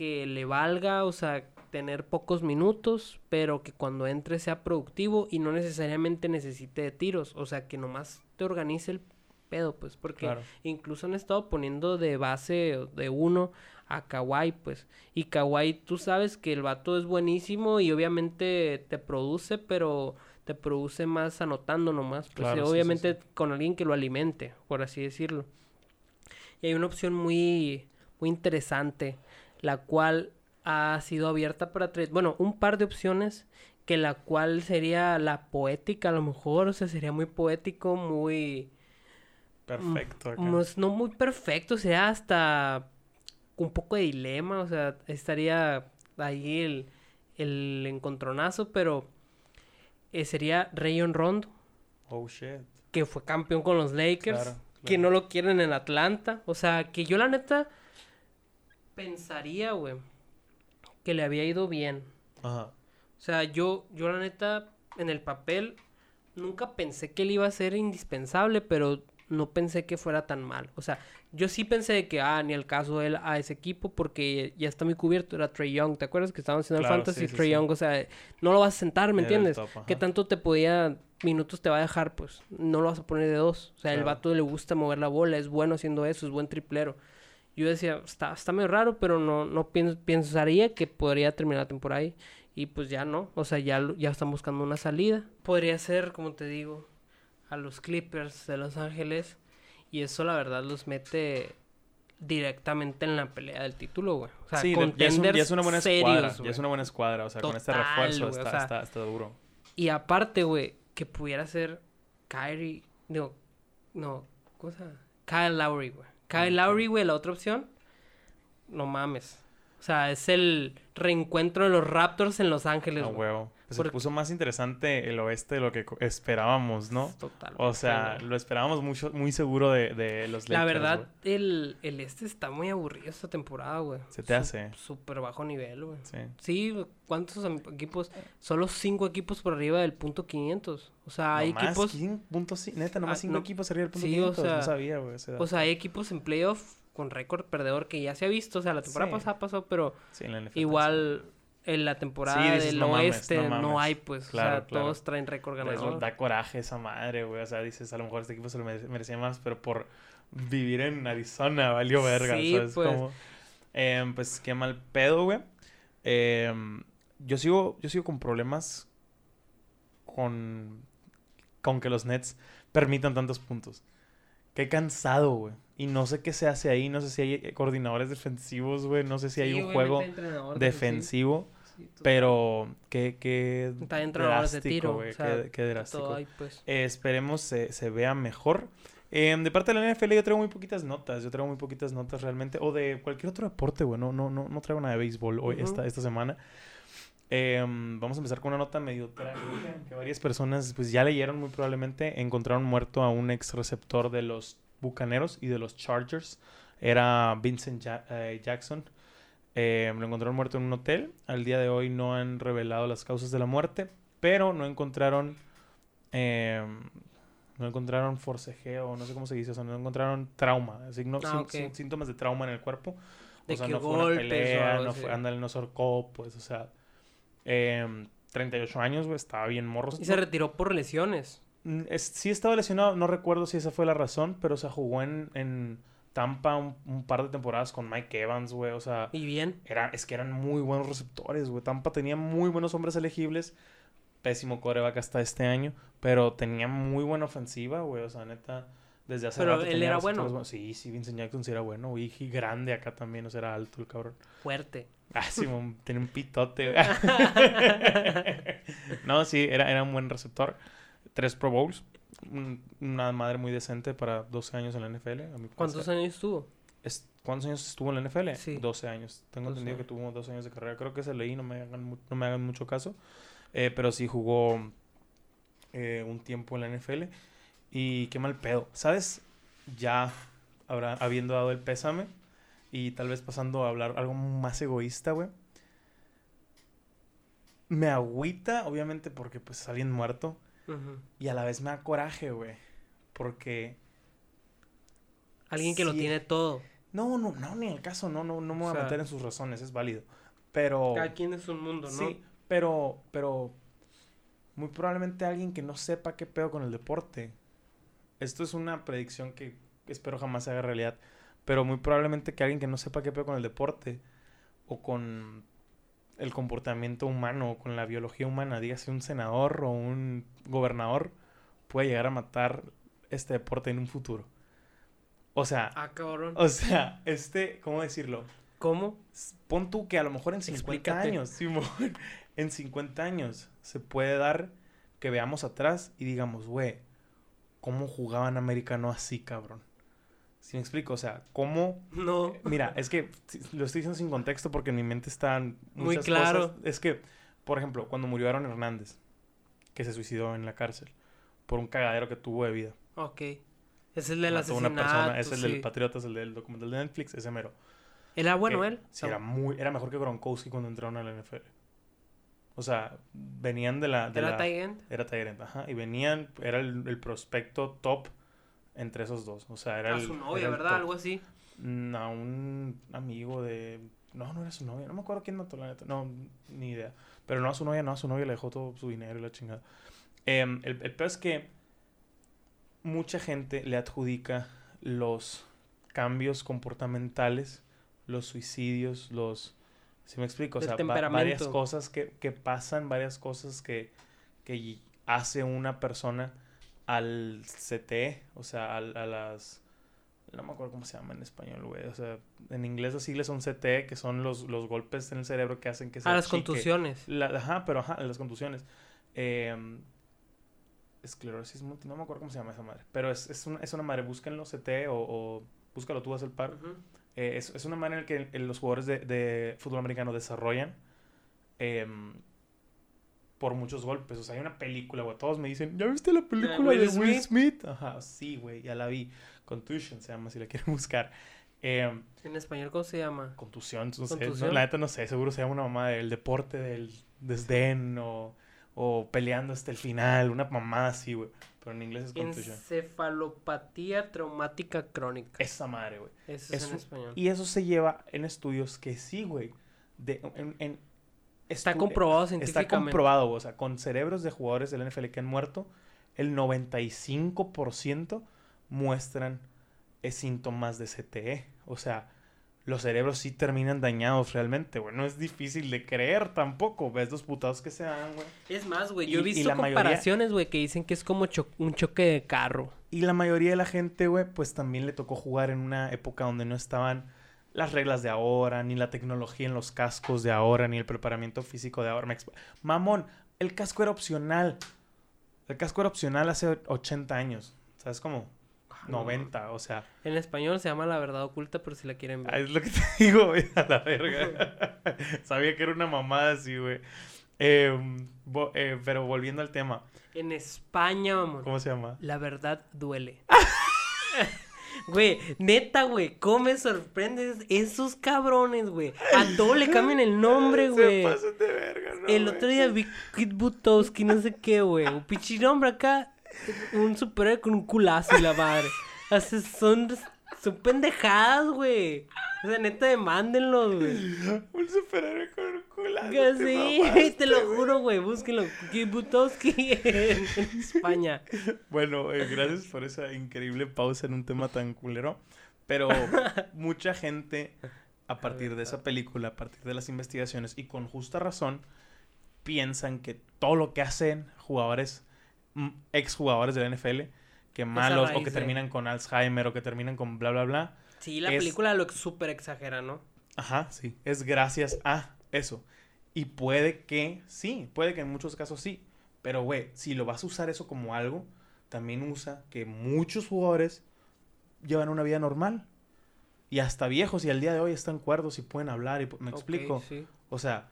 que le valga, o sea, tener pocos minutos, pero que cuando entre sea productivo y no necesariamente necesite de tiros. O sea, que nomás te organice el pedo, pues, porque Claro. incluso han estado poniendo de base de uno a Kawhi, pues. Y Kawhi, tú sabes que el vato es buenísimo y obviamente te produce, pero te produce más anotando nomás. Pues Claro, sí, obviamente sí. con alguien que lo alimente, por así decirlo. Y hay una opción muy, muy interesante, la cual ha sido abierta para tres, bueno, un par de opciones que la cual sería la poética a lo mejor, o sea, sería muy poético, muy... Perfecto. acá. Pues, no muy perfecto, sería hasta un poco de dilema, o sea, estaría ahí el, el encontronazo, pero eh, sería Rayon Rondo, Oh, shit. que fue campeón con los Lakers, Claro, que no lo quieren en Atlanta, o sea, que yo la neta pensaría, güey, que le había ido bien. Ajá. O sea, yo, yo la neta, en el papel, nunca pensé que él iba a ser indispensable, pero no pensé que fuera tan mal. O sea, yo sí pensé de que, ah, ni al caso él a ese equipo, porque ya está muy cubierto, era Trey Young. ¿Te acuerdas que estaban haciendo Claro, el fantasy? sí, sí, Trey sí. Young, o sea, no lo vas a sentar, ¿me Era el entiendes? top. ¿Qué tanto te podía, minutos te va a dejar? Pues no lo vas a poner de dos. O sea, el vato le gusta mover la bola, es bueno haciendo eso, es buen triplero. Yo decía, está, está medio raro, pero no, no piens- pensaría que podría terminar la temporada ahí. Y pues ya no, o sea, ya, ya están buscando una salida. Podría ser, como te digo, a los Clippers de Los Ángeles. Y eso la verdad los mete directamente en la pelea del título, güey. O sea, sí, ya, es un- ya es una buena serios, escuadra. Ya es una buena escuadra. O sea, con este refuerzo güey, o está, sea, está, está duro. Y aparte, güey, que pudiera ser Kyrie, no, no, cosa, Kyle Lowry, güey. Kyle. Lowry, güey, la otra opción, no mames. O sea, es el reencuentro de los Raptors en Los Ángeles, güey. huevo. Pues Porque- Se puso más interesante el oeste de lo que esperábamos, ¿no? Total. O sea, lo esperábamos mucho, muy seguro de, de los Lakers. la verdad, el, el este está muy aburrido esta temporada, güey. Se te Su- hace. Súper bajo nivel, güey. Sí. Sí, ¿cuántos equipos? Solo cinco equipos por arriba del punto 500. O sea, hay Nomás equipos... punto neta, nomás Ah, cinco no. equipos arriba del punto Sí, o 500. sea, no sabía, güey. O sea, hay equipos en playoff con récord perdedor que ya se ha visto. O sea, la temporada Sí. pasada pasó, pero Sí, en la NFL, igual en la temporada Sí, dices, del "No mames, oeste no no, mames". hay, pues. o Claro, sea, claro. todos traen récord ganador. da coraje esa madre, güey. O sea, dices, a lo mejor este equipo se lo mere- merecía más, pero por vivir en Arizona valió verga. Sí, ¿sabes? pues. Como, em, pues qué mal pedo, güey. Em, yo sigo, yo sigo con problemas con, con que los Nets permitan tantos puntos. Qué cansado, güey. Y no sé qué se hace ahí. No sé si hay eh, coordinadores defensivos, güey. No sé si hay Sí, un juego defensivo. Pero qué, qué Está entrenadores de drástico, tiro. güey. o sea, qué, qué drástico. hay, pues. Eh, esperemos se, se vea mejor. Em, de parte de la NFL yo traigo muy poquitas notas. Yo traigo muy poquitas notas realmente. O de cualquier otro deporte, güey. No, no, no, no traigo nada de béisbol hoy, Ujú. esta, esta semana. Em, vamos a empezar con una nota medio trágica que varias personas pues ya leyeron muy probablemente. Encontraron muerto a un ex receptor de los Bucaneros y de los Chargers. Era Vincent Ja- eh, Jackson. Em, lo encontraron muerto en un hotel. Al día de hoy no han revelado las causas de la muerte, pero no encontraron em, no encontraron forcejeo, no sé cómo se dice, o sea, no encontraron trauma, así, no- Ah, síntomas de trauma en el cuerpo. De o sea, que no fue una golpes o pelea, algo no fue, ándale, no se ahorcó, pues, o sea, em, 38 años, güey, estaba bien morro. Y se retiró por lesiones. Mm, es- sí estaba lesionado, no recuerdo si esa fue la razón, pero o sea, jugó en, en Tampa un, un par de temporadas con Mike Evans, güey, o sea, Y bien. era, es que eran muy buenos receptores, güey. Tampa tenía muy buenos hombres elegibles. Pésimo coreback hasta este año, pero tenía muy buena ofensiva, güey, o sea, neta, desde hace Pero rato él era bueno. buenos. Sí, sí, Vincent Jackson sí era bueno, güey, y grande acá también, o sea, era alto el cabrón. Fuerte. Ah, sí, tenía un pitote, güey. no, sí, era, era un buen receptor. Tres Pro Bowls. Un- Una madre muy decente para 12 años en la NFL. a mi ¿Cuántos años estuvo? Es- ¿Cuántos años estuvo en la NFL? Sí. 12 años. Tengo 12 entendido que tuvo 12 años de carrera. Creo que se leí, no me hagan, mu- no me hagan mucho caso. Eh, pero sí jugó eh, un tiempo en la NFL. Y qué mal pedo. ¿Sabes? Ya habrá, habiendo dado el pésame y tal vez pasando a hablar algo más egoísta, güey. Me agüita, obviamente, porque pues es alguien muerto. Y a la vez me da coraje, güey. Porque Alguien que lo tiene todo. No, no, no, ni el caso, no, no, no me voy O a meter en sus razones, es válido. Pero. Cada quien es un mundo, ¿no? Sí, pero, pero. Muy probablemente alguien que no sepa qué pedo con el deporte. Esto es una predicción que espero jamás se haga realidad. Pero muy probablemente que alguien que no sepa qué pedo con el deporte o con el comportamiento humano con la biología humana, dígase un senador o un gobernador, puede llegar a matar este deporte en un futuro. O sea, Ah, cabrón. o sea, este, ¿cómo decirlo? ¿Cómo? Pon tú que a lo mejor en 50 Explícate. años, Simón, en 50 años se puede dar que veamos atrás y digamos, güey, ¿cómo jugaban americano así, cabrón? ¿Sí me explico? O sea, ¿cómo No. Mira, es que lo estoy diciendo sin contexto porque en mi mente están Muy muchas claro. cosas. Es que, por ejemplo, cuando murió Aaron Hernández, que se suicidó en la cárcel por un cagadero que tuvo de vida. Ok. Es el del Mató asesinato. una persona, es el sí. del Patriota, es el del documental de Netflix, ese mero. Era bueno él. Sí, era muy, era mejor que Gronkowski cuando entraron a la NFL. O sea, venían de la, de Era end. era end, ajá, y venían, era el, el prospecto top entre esos dos. O sea, era A el, su novia, ¿verdad? Algo así. Mm, A un amigo de. No, no era su novia. No me acuerdo quién mató la neta. No, ni idea. Pero no a su novia, no a su novia le dejó todo su dinero y la chingada. Em, el, el peor es que mucha gente le adjudica los cambios comportamentales, los suicidios, los. ¿Sí me explico? O sea, va- varias cosas que, que pasan, varias cosas que, que hace una persona al CT, o sea, al- a las no me acuerdo cómo se llama en español, güey. O sea, en inglés las siglas son CT, que son los, los golpes en el cerebro que hacen que se A las achique. contusiones. La- ajá, pero ajá, las contusiones. Eh, esclerosis múltiple, no me acuerdo cómo se llama esa madre. Pero es, es, una, es una madre, búsquenlo CT o, o búscalo tú, haz el par. Ujú. Eh, es, es una manera en que el- los jugadores de, de fútbol americano desarrollan em, por muchos golpes. O sea, hay una película, güey. Todos me dicen, ¿ya viste la película de Will Smith? Smith? Ajá, sí, güey, ya la vi. Contusion se llama, si la quieren buscar. Em, En español, ¿cómo se llama? contusión, no sé. No, la neta no sé, seguro se llama una mamá del deporte del desdén o, o peleando hasta el final, una mamá así, güey. Pero en inglés es contusión. Encefalopatía traumática crónica. Esa madre, güey. Eso es en español. Y eso se lleva en estudios que sí, güey. De, en, en- Está comprobado Está científicamente. comprobado, güey, o sea, con cerebros de jugadores del NFL que han muerto, el 95% muestran eh, síntomas de CTE. O sea, los cerebros sí terminan dañados realmente, güey. No es difícil de creer tampoco. Ves los putados que se dan, güey. Es más, güey, yo he visto comparaciones, güey, que dicen que es como cho- un choque de carro. Y la mayoría de la gente, güey, pues también le tocó jugar en una época donde no estaban las reglas de ahora, ni la tecnología en los cascos de ahora, ni el preparamiento físico de ahora. Me Mamón, el casco era opcional. El casco era opcional hace 80 años. ¿Sabes cómo? Ah, no 90, o sea. En español se llama La Verdad Oculta, pero si la quieren ah, ver. Es lo que te digo, güey, a la verga. Sabía que era una mamada así, güey. Em, eh, pero volviendo al tema, En España, mamón. ¿cómo se llama? La verdad duele. Güey, neta, güey, ¿cómo me sorprendes esos cabrones, güey? A todo le cambian el nombre, güey. Se pasan de verga, ¿no, El otro día vi Kit Butowski, no sé qué, güey. Un pinche nombre acá. Un superhéroe con un culazo y la madre. O sea, son, son pendejadas, güey. O sea, neta, demándenlos, güey. Un superhéroe con un culazo. Que Sí, mamaste, te lo juro, güey. Búsquenlo. Kit Butowski en, en España. Bueno, eh, gracias por esa increíble pausa en un tema tan culero. Pero mucha gente, a partir de esa película, a partir de las investigaciones, y con justa razón, piensan que todo lo que hacen jugadores, mm, exjugadores de la NFL, que malos, o que terminan con Alzheimer, o que terminan con bla, bla, bla. Sí, la Es- película lo súper exagera, ¿no? Ajá, sí. Es gracias a eso. Y puede que, sí, puede que en muchos casos sí. Pero, güey, si lo vas a usar eso como algo, también usa que muchos jugadores llevan una vida normal. Y hasta viejos y al día de hoy están cuerdos y pueden hablar. Y, ¿Me explico? sí. O sea,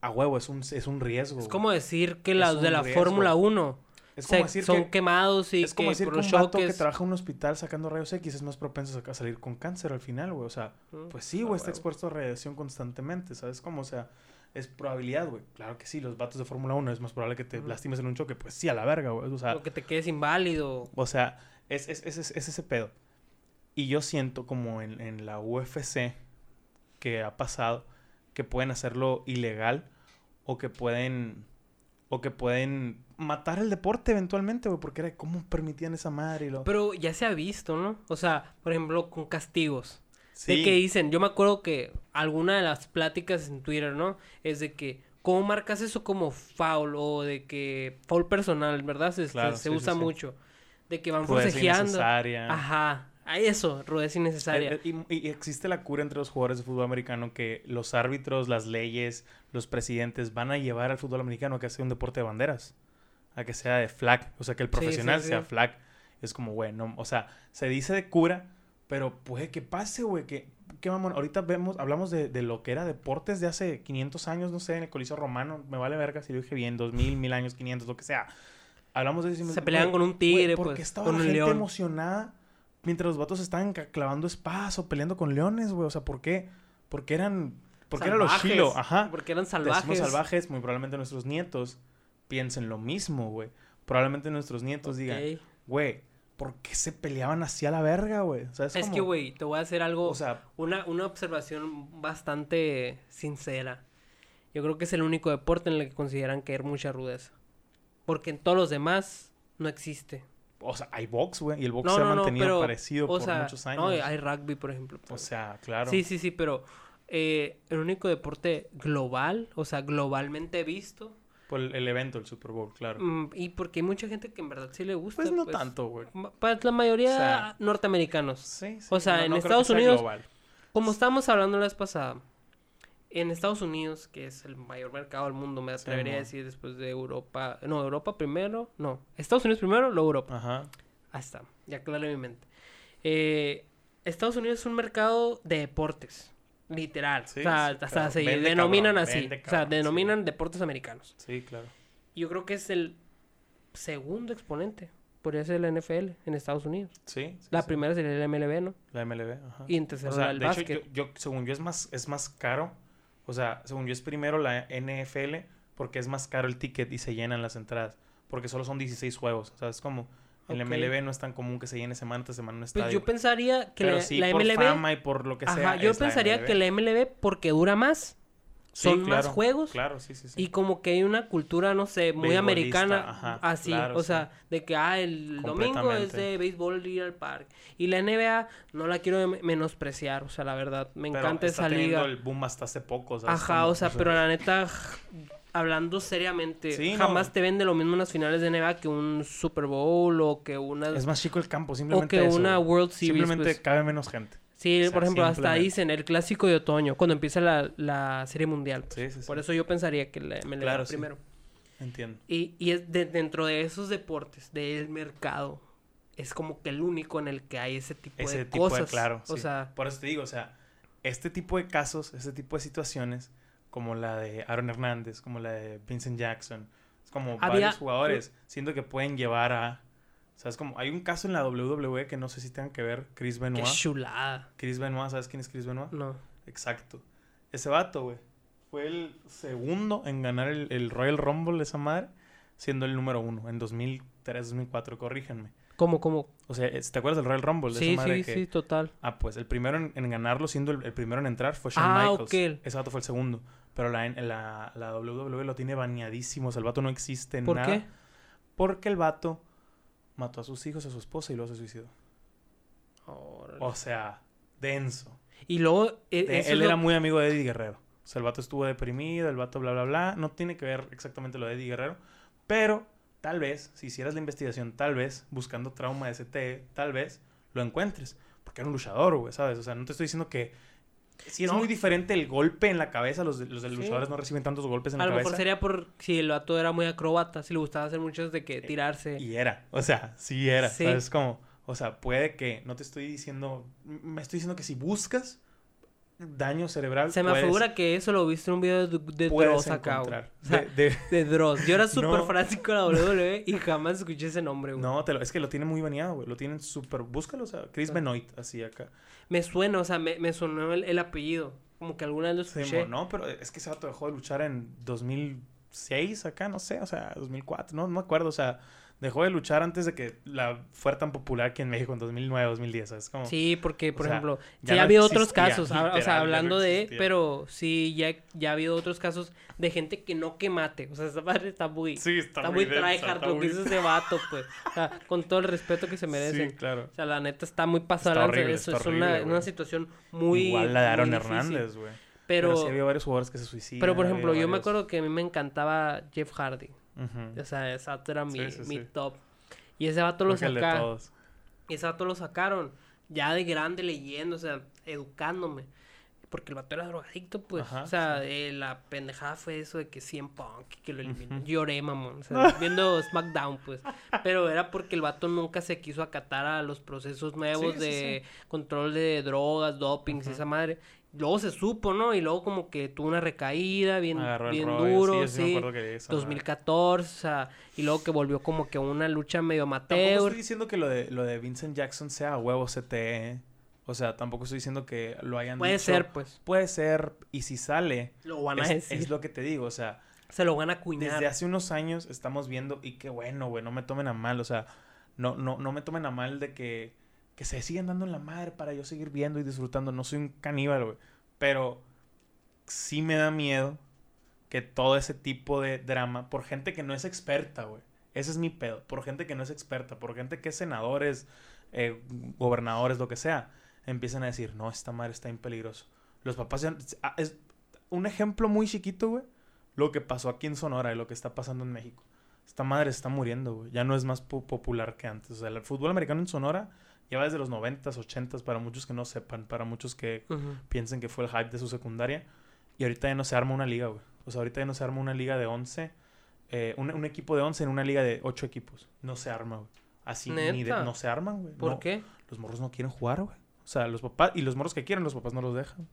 a huevo, es un, es un riesgo. Es como decir que un de la. Fórmula 1 es se- como decir son que, quemados y es como que decir por que los un vato que trabaja en un hospital sacando rayos X es más propenso a salir con cáncer al final, güey. O sea, Mm, Pues sí, güey, está expuesto a radiación constantemente, ¿sabes cómo? O sea, es probabilidad, güey. Claro que sí, los vatos de Fórmula 1 es más probable que te Ujú. lastimes en un choque. Pues sí, a la verga, güey. O sea, O que te quedes inválido. o sea es, es, es, es- es ese pedo. Y yo siento como en, en la UFC que ha pasado que pueden hacerlo ilegal o que pueden o que pueden matar el deporte eventualmente, güey, porque era cómo permitían esa madre y lo Pero ya se ha visto, ¿no? O sea, por ejemplo, con castigos. De Sí. que dicen, yo me acuerdo que alguna de las pláticas en Twitter, ¿no? Es de que, ¿cómo marcas eso como foul? O de que, foul personal, ¿verdad? Se, Claro, se sí, usa sí. mucho. De que van forcejeando. Ajá. A eso, rudeza innecesaria. Eh, eh, Y, y existe la cura entre los jugadores de fútbol americano que los árbitros, las leyes, los presidentes van a llevar al fútbol americano a que sea un deporte de banderas. A que sea de flag. O sea, que el Sí, profesional sí, sea sí. flag. Es como, güey, no, o sea, se dice de cura, pero puede que pase, güey, que, que mamón. Ahorita vemos, hablamos de, de lo que era deportes de hace 500 años, no sé, en el Coliseo Romano. Me vale verga si lo dije bien, 2000, 1000 años, 500, lo que sea. Hablamos de eso y me- Se peleaban güey, con un tigre, ¿Por pues, qué estaba con la gente león? emocionada mientras los vatos estaban clavando espadas o peleando con leones, güey? O sea, ¿por qué? Porque eran... Porque eran los Salvajes, chilo, ajá. Porque eran Decimos salvajes. salvajes, muy probablemente nuestros nietos piensen lo mismo, güey. Probablemente nuestros nietos digan, güey, ¿por qué se peleaban así a la verga, güey? Es, que, güey, te voy a hacer algo, O sea, una, una observación bastante sincera. Yo creo que es el único deporte en el que consideran que hay mucha rudeza. Porque en todos los demás no existe. O sea, hay box, güey, y el box No, se ha no, mantenido pero, parecido por sea, muchos años. no, hay rugby, por ejemplo. O sea, claro. Sí, sí, sí, pero eh, el único deporte global, o sea, globalmente visto, Por el, el evento, el Super Bowl, claro. mm, y porque hay mucha gente que en verdad sí le gusta. Pues no tanto, güey. ma- Pues la mayoría O sea, norteamericanos. Sí, sí. O sea, en Estados Unidos-. Como estábamos hablando la vez pasada, en Estados Unidos, que es el mayor mercado del mundo, me Sí, atrevería a decir después de Europa. No, Europa primero. No, Estados Unidos primero, luego Europa. Ajá. Ahí está, ya en mi mente. Eh, Estados Unidos es un mercado de deportes, literal. Sí, o sea, sí, hasta claro. se Vende denominan cabrón, así. o sea, denominan deportes americanos. Sí, claro. Yo creo que es el segundo exponente. Podría ser la NFL en Estados Unidos. Sí. sí, La sí. primera sería la MLB, ¿no? La MLB, ajá. Y en tercero O sea, el de hecho, básquet. yo, yo- según yo, es más, es más caro. O sea, según yo, es primero la NFL porque es más caro el ticket y se llenan las entradas. Porque solo son 16 juegos. O sea, es como. El. MLB no es tan común que se llene semana tras semana un Pues estadio. yo pensaría que Pero la, sí, la por MLB. fama y por lo que sea. Ajá, yo la pensaría MLB. que la MLB porque dura más. Sí, son más juegos. Claro, sí, sí, sí. Y como que hay una cultura, no sé, muy americana, ajá, así, claro, o sea, de que, ah, el domingo es de béisbol ir al parque. Y la NBA no la quiero me- menospreciar, o sea, la verdad, me Pero encanta está esa liga. el boom hasta hace poco. ¿sabes Ajá, cómo? o sea, pero la neta, hablando seriamente, Sí, no. jamás te vende lo mismo unas finales de NBA que un Super Bowl o que una... Es más chico el campo, o simplemente que eso, una. World Series. Simplemente pues. cabe menos gente. Sí, o sea, por ejemplo, hasta dicen el clásico de otoño, cuando empieza la, la serie mundial. Sí, sí, sí. Por eso yo pensaría que la MLB Claro, primero. Entiendo. Y, y es de- dentro de esos deportes, del mercado, es como que el único en el que hay ese tipo Ese de tipo cosas. de, claro. O sea, Por eso te digo, o sea, este tipo de casos, este tipo de situaciones, como la de Aaron Hernández, como la de Vincent Jackson, es como Había- varios jugadores, siento que pueden llevar a... O sea, es como, hay un caso en la WWE que no sé si tengan que ver, Chris qué Benoit. chulada. Chris Benoit, ¿sabes quién es Chris Benoit? No. Exacto. Ese vato, güey. Fue el segundo en ganar el, el Royal Rumble de esa madre, siendo el número uno en 2003, 2004, corríjanme. ¿Cómo, cómo? O sea, ¿te acuerdas del Royal Rumble? De Sí, esa madre sí, que... sí, total. Ah, pues el primero en, en ganarlo, siendo el, el primero en entrar, fue Shawn Ah, Michaels. ok. Ese vato fue el segundo. Pero la, la, la WWE lo tiene baneadísimo. O sea, el vato no existe en ¿Por nada. qué? Porque el vato mató a sus hijos, a su esposa y luego se suicidó. Órale. O sea, denso. Y luego, eh, De- eso él era muy amigo de Eddie Guerrero. O sea, el vato estuvo deprimido, el vato bla, bla, bla. No tiene que ver exactamente lo de Eddie Guerrero. Pero, tal vez, si hicieras la investigación, tal vez, buscando trauma de ST, tal vez, lo encuentres. Porque era un luchador, güey, ¿sabes? O sea, no te estoy diciendo que... Si es No. muy diferente el golpe en la cabeza, los, los de Sí. luchadores no reciben tantos golpes en A la lo mejor cabeza. sería por si el vato era muy acróbata, si le gustaba hacer muchos de que tirarse. Y era, o sea, sí era, Sí. ¿sabes? Como, o sea, puede que, no te estoy diciendo, me estoy diciendo que si buscas daño cerebral, Se me puedes- afigura que eso lo viste en un video de, de Dross acá. O sea, De- de- de Dross. Yo era súper No. fanático de la WWE y jamás escuché ese nombre, güey. No, te lo- es que lo tienen muy baneado, güey. Lo tienen súper. Búscalo, o sea, Chris Benoit, así acá. Me suena, o sea, me, me sonó el, el apellido. Como que alguna vez lo Sí, escuché. mo- no, pero es que ese vato dejó de luchar en 2006, acá, no sé, o sea, 2004, no, no me acuerdo, o sea, dejó de luchar antes de que la fuera tan popular aquí en México en 2009, 2010, ¿sabes? Como, Sí, porque, por sea, ejemplo, ya sí ha no habido otros casos, ah, o sea, no hablando de, pero sí, ya, ya ha habido otros casos de gente que no que mate. O sea, esa madre está muy, Sí, está, está, muy densa, tryhard lo que hizo ese vato, pues. O sea, con todo el respeto que se merecen. Sí, claro. O sea, la neta está muy pasada. Eso es una, horrible, una güey. situación muy. Igual la de Aaron. Hernández, güey. Pero, Pero, sí había varios jugadores que se suicidan. pero por ejemplo, yo me acuerdo que a mí me encantaba Jeff Hardy. O sea, ese vato era mi, Sí, sí, mi sí. top. Y ese vato lo Creo que el de saca. todos. Y ese vato lo sacaron. ya de grande leyendo, o sea, educándome. Porque el vato era drogadicto, pues. Ajá, o sea, eh, la pendejada fue eso de que 100 Punk, que lo eliminó. Lloré, mamón. O sea, viendo SmackDown, pues. Pero era porque el vato nunca se quiso acatar a los procesos nuevos de control de drogas, dopings y esa madre. Luego se supo, ¿no? Y luego como que tuvo una recaída bien, bien duro, sí, yo sí me sí. acuerdo que esa madre. 2014, o sea, y luego que volvió como que a una lucha medio Tampoco amateur. estoy diciendo que lo de, lo de Vincent Jackson sea a huevo CTE. ¿eh? O sea, tampoco estoy diciendo que lo hayan Puede dicho. ser, pues. Puede ser, y si sale, Lo van a es, decir. es lo que te digo, o sea, Se lo van a acuñar. desde hace unos años estamos viendo, y qué bueno, güey, no me tomen a mal, o sea, no, no, no me tomen a mal de que, que se sigan dando en la madre para yo seguir viendo y disfrutando. No soy un caníbal, güey, pero sí me da miedo que todo ese tipo de drama, por gente que no es experta, güey, ese es mi pedo, por gente que no es experta, por gente que es senadores, eh, gobernadores, lo que sea, empiezan a decir, no, esta madre está bien peligroso. Los papás ya... ah, Es un ejemplo muy chiquito, güey, lo que pasó aquí en Sonora y lo que está pasando en México. Esta madre está muriendo, güey. Ya no es más po- popular que antes. O sea, el fútbol americano en Sonora lleva desde los 90s, 80s, para muchos que no sepan, para muchos que piensen que fue el hype de su secundaria. Y ahorita ya no se arma una liga, güey. O sea, ahorita ya no se arma una liga de 11. eh, un, un equipo de 11 en una liga de 8 equipos. No se arma, güey. Así, ni de, no se arman, güey. ¿Por No, qué? Los morros no quieren jugar, güey. O sea, los papás, y los morros que quieren, los papás no los dejan.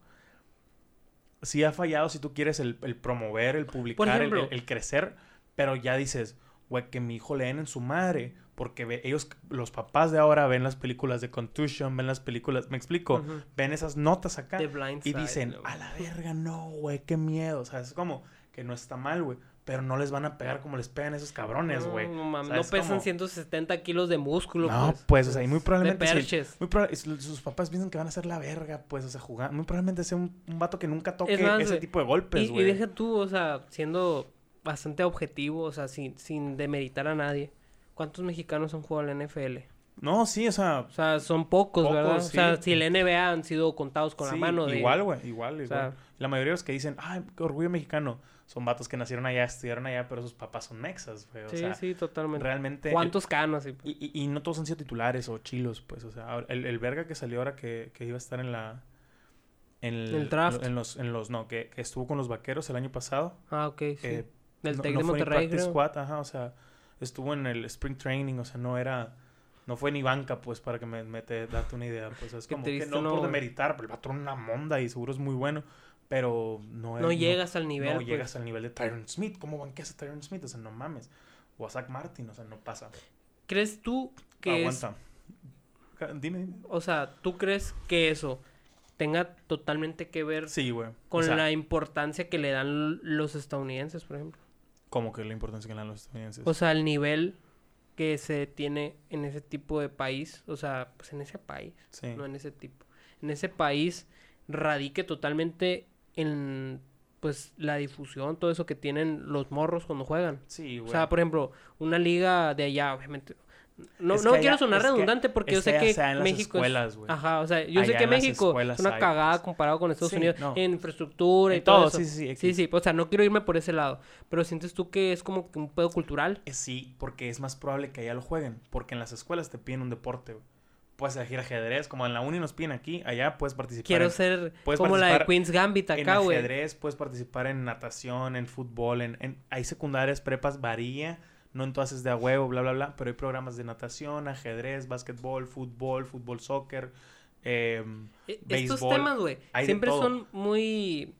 Sí ha fallado si tú quieres el, el promover, el publicar, el- ejemplo. el, el crecer, pero ya dices, güey, que mi hijo le den en su madre, porque ve- ellos, los papás de ahora ven las películas de Contusion, ven las películas, me explico, ven esas notas acá y Side, dicen, ¿no? a la verga, no, güey, qué miedo, o sea, es como que no está mal, güey, pero no les van a pegar como les pegan esos cabrones, güey. No, no no es pesan como- 170 kilos de músculo. No, pues, o sea, y muy De probablemente si- perches. muy proba- sus papás piensan que van a ser la verga, pues, o sea, jugar. Muy probablemente sea un, un vato que nunca toque Es más, ese güey, tipo de golpes, Y, y güey. deja tú, o sea, siendo bastante objetivo, o sea, sin, sin demeritar a nadie. ¿Cuántos mexicanos han jugado en la NFL? No, sí, o sea, O sea, son pocos, Pocos, ¿verdad? O sea, si el NBA han sido contados con la mano de... igual, güey, igual, igual. sea- la mayoría de los que dicen, ay, qué orgullo mexicano, son vatos que nacieron allá, estudiaron allá, pero sus papás son mexas, güey. O Sí, sea, sí, totalmente. realmente. ¿Cuántos canos? Y- Y, y- y no todos han sido titulares o chilos, pues, o sea, el, el verga que salió ahora que, que iba a estar en la... En El draft. En los, en los, no, que, que estuvo con los vaqueros el año pasado. Ah, ok, sí. eh, Del no, Tec no de fue ni Monterrey, practice creo. squad, ajá, o sea, estuvo en el spring training, o sea, no era, no fue ni banca, pues, para que me, me te darte una idea, pues, es Qué como que no, no. por demeritar, pero el vato una monda y seguro es muy bueno, pero no No es- llegas al nivel, no pues. llegas al nivel de Tyron Smith, ¿cómo banqueas a Tyron Smith? O sea, no mames, o a Zach Martin, o sea, no pasa. ¿Crees tú que. Aguanta. Dime, dime. O sea, ¿tú crees que eso tenga totalmente que ver Sí, güey. con o sea, la importancia que le dan los estadounidenses, por ejemplo? Como que la importancia que le dan los estadounidenses. O sea, el nivel que se tiene en ese tipo de país, o sea, pues en ese país, sí. no en ese tipo. En ese país radique totalmente en pues la difusión, todo eso que tienen los morros cuando juegan. Sí, güey. O sea, por ejemplo, una liga de allá, obviamente. No, Es no quiero sonar es que- redundante porque yo es sé que se da en las México es- escuelas, güey. Ajá, o sea, yo sé que México es una hay, cagada comparado con Estados Sí, Unidos no. en infraestructura y todo, todo, eso. sí, sí, sí, Sí, o sea, no quiero irme por ese lado, pero sientes tú que es como un pedo cultural. Eh, Sí, porque es más probable que allá lo jueguen. Porque en las escuelas te piden un deporte, güey. Puedes elegir ajedrez, como en la uni nos piden aquí, allá puedes participar Quiero en, ser como la de Queen's Gambit acá, güey. ajedrez, puedes participar en natación, en fútbol, en, en- hay secundarias, prepas, varía, no en de a huevo, bla, bla, bla, pero hay programas de natación, ajedrez, básquetbol, fútbol, fútbol, soccer, eh, Estos béisbol, temas, güey, de siempre son muy...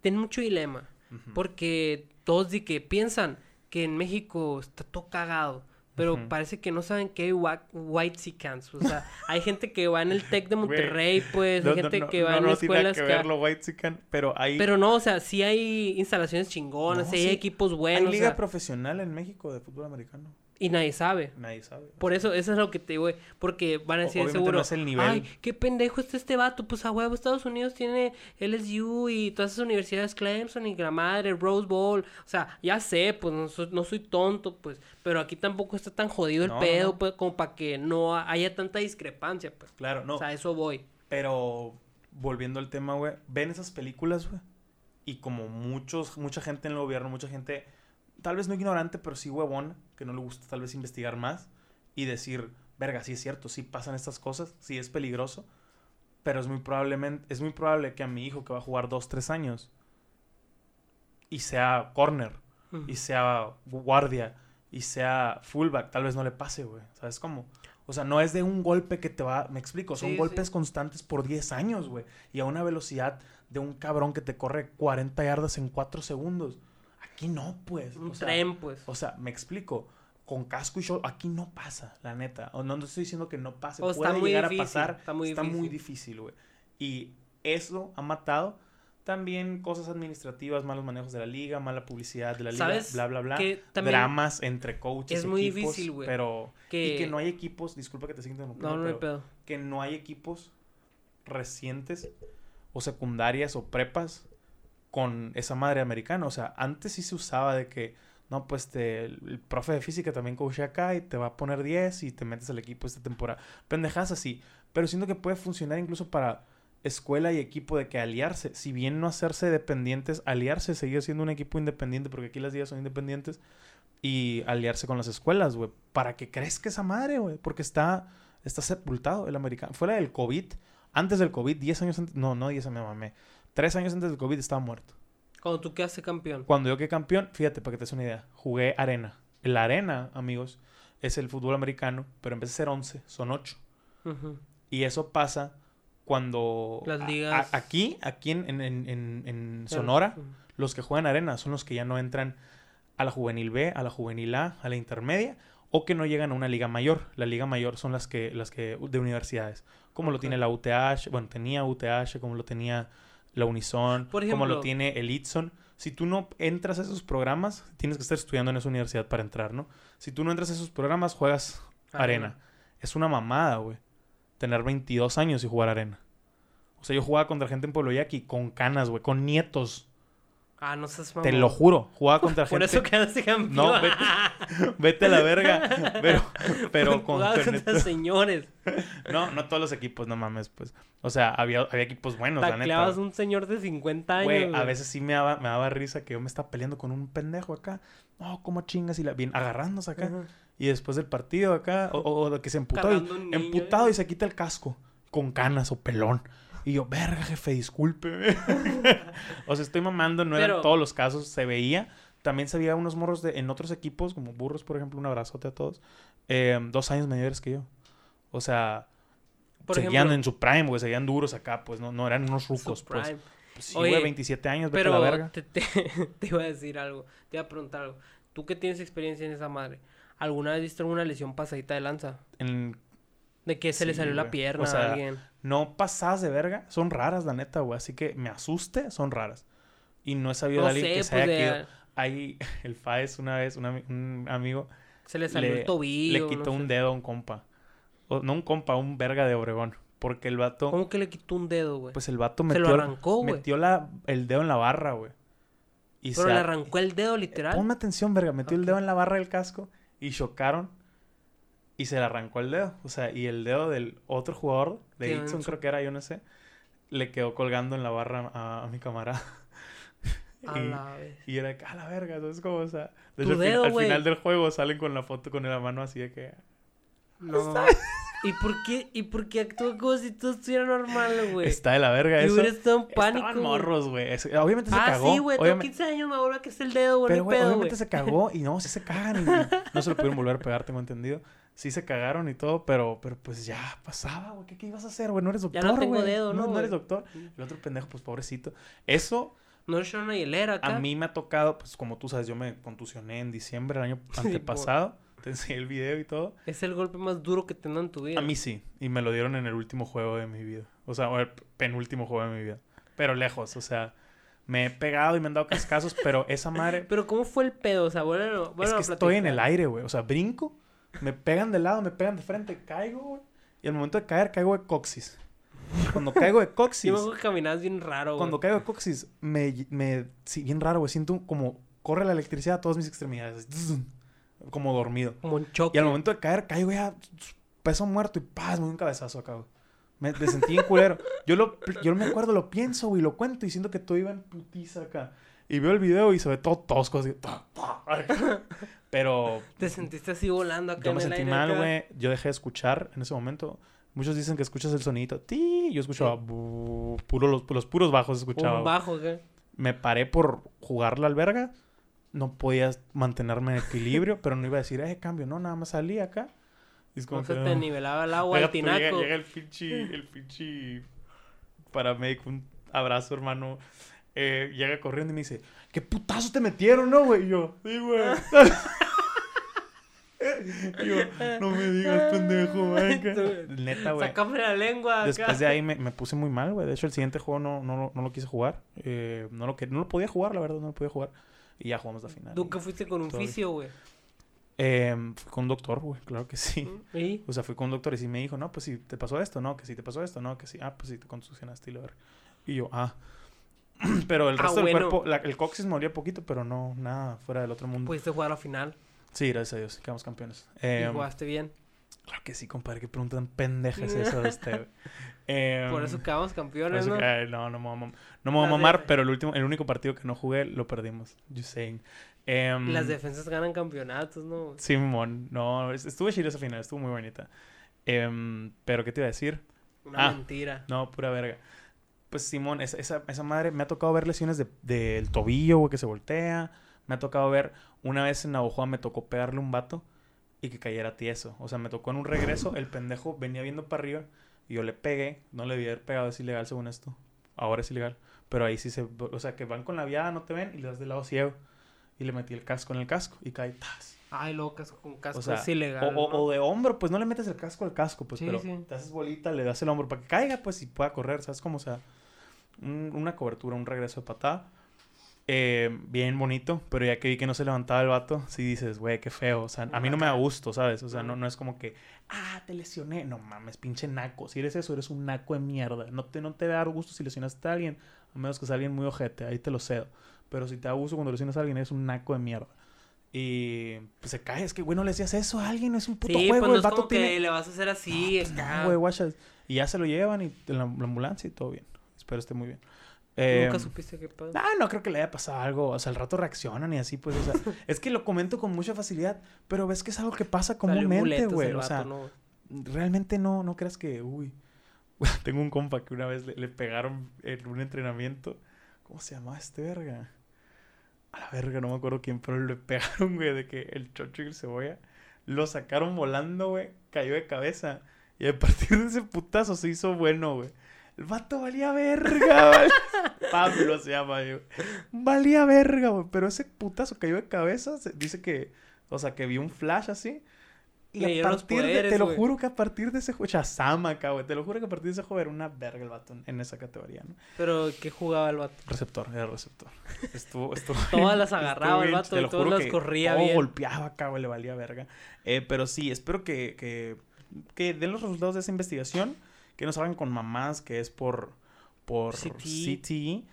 Tienen mucho dilema. Porque todos di que piensan que en México está todo cagado. Pero parece que no saben que hay wa- white cans. O sea, hay gente que va en el Tec de Monterrey, pues. No, hay gente no, que va en no escuelas que que... ver lo whitezican, pero hay, Pero no, o sea, sí hay instalaciones chingonas, sí hay equipos hay buenos. o liga sea, profesional en México de fútbol americano. Y nadie sabe. Nadie sabe. Por eso, eso es lo que te digo. Porque van a decir obviamente seguro. no es el nivel. Ay, qué pendejo está este vato. Pues a huevo, Estados Unidos tiene LSU y todas esas universidades, Clemson y la madre, Rose Bowl. O sea, ya sé, pues no soy, no soy tonto, pues. Pero aquí tampoco está tan jodido el No, pedo, pues, como para que no haya tanta discrepancia, pues. Claro, no. O sea, eso voy. Pero volviendo al tema, güey, ven esas películas, güey. Y como muchos, mucha gente en el gobierno, mucha gente, tal vez no ignorante, pero sí huevón, que no le gusta tal vez investigar más y decir, verga, sí es cierto, sí pasan estas cosas, sí es peligroso, pero es muy probablemente, es muy probable que a mi hijo que va a jugar dos, tres años y sea corner, y sea guardia, y sea fullback, tal vez no le pase, güey. ¿Sabes cómo? O sea, no es de un golpe que te va, me explico, son Sí, golpes sí. constantes por 10 años, güey. Y a una velocidad de un cabrón que te corre 40 yardas en 4 segundos. Aquí no, pues. Un o sea, tren, pues. o sea, me explico. Con casco y show, aquí no pasa, la neta. O no, no estoy diciendo que no pase. O está Puede muy llegar difícil, a pasar. está muy está muy difícil. güey. Y eso ha matado también cosas administrativas, malos manejos de la liga, mala publicidad de la liga, ¿Sabes bla, bla, bla. que Dramas entre coaches, es muy equipos, difícil, güey, Pero... que- Y que no hay equipos, disculpa que te siga interrumpiendo, No, no pero que no hay equipos recientes o secundarias o prepas con esa madre americana. O sea, antes sí se usaba de que, no, pues el profe de física también coachea acá y te va a poner 10 y te metes al equipo esta temporada. Pendejadas así. Pero siento que puede funcionar incluso para escuela y equipo de que aliarse. Si bien no hacerse dependientes, aliarse, seguir siendo un equipo independiente, porque aquí las ligas son independientes, y aliarse con las escuelas, güey, para que crezca esa madre, güey, porque está, está sepultado el americano. Fuera del COVID, antes del COVID, 10 años antes, no, no 10 años, me mamé, 3 años antes del COVID estaba muerto. Cuando tú quedaste campeón. Cuando yo quedé campeón, fíjate, para que te des una idea, jugué arena. La arena, amigos, es el fútbol americano, pero en vez de ser 11, son 8. Ujú. Y eso pasa cuando... Las ligas- a- aquí, aquí en, en- en- en- en Pero- Sonora, los que juegan arena son los que ya no entran a la juvenil B, a la juvenil A, a la intermedia, o que no llegan a una liga mayor. La liga mayor son las que, las que de universidades, como lo tiene la UTH, bueno, tenía UTH, como lo tenía la Unison, Por como lo tiene el Itson. Si tú no entras a esos programas, tienes que estar estudiando en esa universidad para entrar, ¿no? Si tú no entras a esos programas, juegas arena. Arena. Es una mamada, güey. Tener 22 años y jugar arena. O sea, yo jugaba contra gente en Pueblo Yaqui con canas, güey, con nietos. Ah, no seas Te mamón. lo juro. Jugaba contra Por gente. eso quedaste campeón. No, vete- Vete a la verga. Pero, pero con. Contra señores. No, no todos los equipos, no mames, pues. O sea, había, había equipos buenos, la neta. Tacleabas un señor de 50 años. Güey, a veces sí me daba, me daba risa que yo me estaba peleando con un pendejo acá. No, ¿cómo chingas? Y la, bien, agarrándose acá. Y después del partido acá, o, o de que se emputó, y, niño, emputado ¿eh? y se quita el casco con canas o pelón. Y yo, verga, jefe, discúlpeme. o sea, estoy mamando, no eran Pero- todos los casos, se veía. También se veía unos morros de, en otros equipos, como burros, por ejemplo, un abrazote a todos. eh, dos años mayores que yo. O sea, Por seguían ejemplo, en su prime, güey, seguían duros acá, pues no, no eran unos rucos, pues. prime. Pues sí, güey, 27 años, vete a Pero la verga. te, te, te iba a decir algo. Te iba a preguntar algo. Tú que tienes experiencia en esa madre, ¿alguna vez viste alguna lesión pasadita de lanza? En- De que se le salió la pierna O sea, a alguien. No pasadas de verga, son raras, la neta, güey. Así que me asuste, son raras. Y no he sabido No de alguien sé, que se pues haya de- quedado. Ahí, el Faes una vez, un, ami- un amigo, se le salió le- el tobillo. le quitó no un sé. dedo a un compa. O, no un compa, un verga de Obregón. Porque el vato, ¿Cómo que le quitó un dedo, güey? pues el vato se metió, lo arrancó, güey. metió la, el dedo en la barra, güey. Y Pero se le arrancó el dedo, literal. Ponme atención, verga. Metió el dedo en la barra del casco y chocaron. Y se le arrancó el dedo. O sea, y el dedo del otro jugador, de su- creo que era, yo no sé, le quedó colgando en la barra a, a mi camarada. A y, la vez. y era, a la verga, ¿sabes cómo? O sea, dedo, al final del juego salen con la foto con la mano así de que... No. ¿Y por qué, y por qué actuó como si todo estuviera normal, güey? Está de la verga Y eso. hubiera estado en pánico. Estaban morros, güey. Obviamente se Ah, cagó. sí, güey. Tengo obviamente- 15 años, me vuelve que es el dedo, güey. Pero, güey, obviamente güey. se cagó y no, sí se cagan. y no se lo pudieron volver a pegar, tengo entendido. Sí se cagaron y todo, pero, pero pues ya pasaba, güey. ¿Qué, qué ibas a hacer, güey? No eres doctor, Ya no tengo dedo, ¿no, No, eres doctor. El otro pendejo, pues pobrecito. Eso No es una hielera acá. a mí me ha tocado, pues como tú sabes, yo me contusioné en diciembre del año antepasado. Te enseñé el video y todo. Es el golpe más duro que te dan en tu vida. A mí sí. Y me lo dieron en el último juego de mi vida. O sea, o el penúltimo juego de mi vida. Pero lejos, o sea, me he pegado y me han dado cascazos, pero esa madre... Pero ¿cómo fue el pedo? O sea, vuelven, Es vuelven que estoy en el aire, güey. O sea, brinco, me pegan de lado, me pegan de frente, caigo, güey. Y al momento de caer, caigo de coxis. Cuando caigo de coxis, Sí, me caminabas bien raro, güey. cuando caigo de coxis, me, me, sí, bien raro, güey. Siento como corre la electricidad a todas mis extremidades. Como dormido. Como un choque. Y al momento de caer, caigo ya peso muerto y paz, me doy un cabezazo acá, güey. Me, me sentí en culero. Yo, lo, yo me acuerdo, lo pienso, güey, lo cuento y siento que todo iba en putiza acá. Y veo el video y se ve todo tosco así. Pero Te sentiste así volando acá yo en me el sentí aire mal, güey. Yo dejé de escuchar en ese momento. Muchos dicen que escuchas el sonidito. Ti. Yo escuchaba. bu- puro, los, los puros bajos escuchaba. Un bajo acá. Me paré por jugar la alberga. No podía mantenerme en equilibrio, pero no iba a decir, eh, cambio. No, nada más salí acá. Y es como No se que, te ah. nivelaba el agua, Llega, el tinaco. llega- llega el pinche, el pinche paramédico, un abrazo, hermano. Eh, llega corriendo y me dice, ¿qué putazo te metieron, no, güey? Y yo, sí, güey. Y yo, no me digas, pendejo, venga. Neta, güey. Sácame la lengua acá. Después de ahí me, me puse muy mal, güey. De hecho, el siguiente juego no, no, lo- no lo quise jugar. Eh, no, lo no lo podía jugar, la verdad, no lo podía jugar. Y ya jugamos la final. Nunca fuiste con un fisio, güey. Eh, fui con un doctor, güey, claro que sí. ¿Y? O sea, fui con un doctor y sí me dijo, no, pues si te pasó esto, no, que si te pasó esto, no, que sí, ah, pues si te contusionaste y lo ver. Y yo, ah. pero el Ah, resto del bueno. cuerpo, la- el coxis moría poquito, pero no, nada fuera del otro mundo. Pudiste jugar a la final. sí, gracias a Dios, quedamos campeones. y Eh, jugaste bien. claro que sí, compadre, qué pregunta tan pendeja es esa de güey. Eh, Por eso quedamos campeones, ¿no? que- no, no me voy a no me voy a mamar, de- pero el último, el único partido que no jugué lo perdimos. Just saying. Em, Las defensas ganan campeonatos, ¿no? Simón, no, es- estuvo chida esa final, estuvo muy bonita. Em, pero, ¿qué te iba a decir? Una Ah. mentira. No, pura verga. Pues Simón, esa, esa, esa madre me ha tocado ver lesiones de- del tobillo, güey, que se voltea. Me ha tocado ver, una vez en Navajoa me tocó pegarle un vato y que cayera tieso. O sea, me tocó en un regreso, el pendejo venía viendo para arriba y yo le pegué. No le debía haber pegado, es ilegal según esto. Ahora es ilegal. Pero ahí sí se... O sea, que van con la viada, no te ven y le das del lado ciego. Y le metí el casco en el casco y cae. ¡tas! Ay, locas con casco O sea, es ilegal. o, o- ¿no? o de hombro, pues no le metes el casco al casco, pues, Sí, pero sí. te haces bolita, le das el hombro para que caiga, pues, y pueda correr, ¿sabes cómo? O sea, un- una cobertura, un regreso de patada. Eh, bien bonito, pero ya que vi que no se levantaba el vato, sí dices, güey, qué feo. O sea, a mí no me da gusto, ¿sabes? O sea, no, no es como que, ah, te lesioné. No mames, pinche naco. Si eres eso, eres un naco de mierda. No te, no te va a dar gusto si lesionaste a alguien, a menos que sea alguien muy ojete, ahí te lo cedo. Pero si te da gusto cuando lesionas a alguien, eres un naco de mierda. Y pues se cae, es que, güey, no le decías eso a alguien, es un puto sí, juego. pues no el es vato como tiene. que le vas a hacer así. Pues acá. no, güey, guachas. Y ya se lo llevan y en la, la ambulancia y todo bien. Espero esté muy bien. Eh, Nunca supiste qué pedo. Ah, no creo que le haya pasado algo. O sea, al rato reaccionan y así, pues, o sea, es que lo comento con mucha facilidad, pero ves que es algo que pasa comúnmente, güey. O sea, realmente no, no creas que, uy. Tengo un compa que una vez le, le pegaron en un entrenamiento. ¿Cómo se llamaba este verga? A la verga, no me acuerdo quién, pero le pegaron, güey, de que el chocho y el cebolla lo sacaron volando, güey, cayó de cabeza. Y a partir de ese putazo se hizo bueno, güey. El vato valía verga, vale. Pablo se llama, güey. Valía verga, güey. Pero ese putazo cayó de cabeza. se- dice que, o sea, que vio un flash así. Y Le a partir de, te lo juro que a partir de ese juego, Shazam acá, güey. Te lo juro que a partir de ese juego era una verga el vato en- esa categoría, ¿no? Pero, ¿qué jugaba el vato? Receptor, era receptor. Estuvo, estuvo Todas las agarraba el vato y todas las corría todo bien. golpeaba acá, güey, le valía verga. Eh, pero sí, espero que, que, que den los resultados de esa investigación, que no salgan con mamás, que es por, por CTE.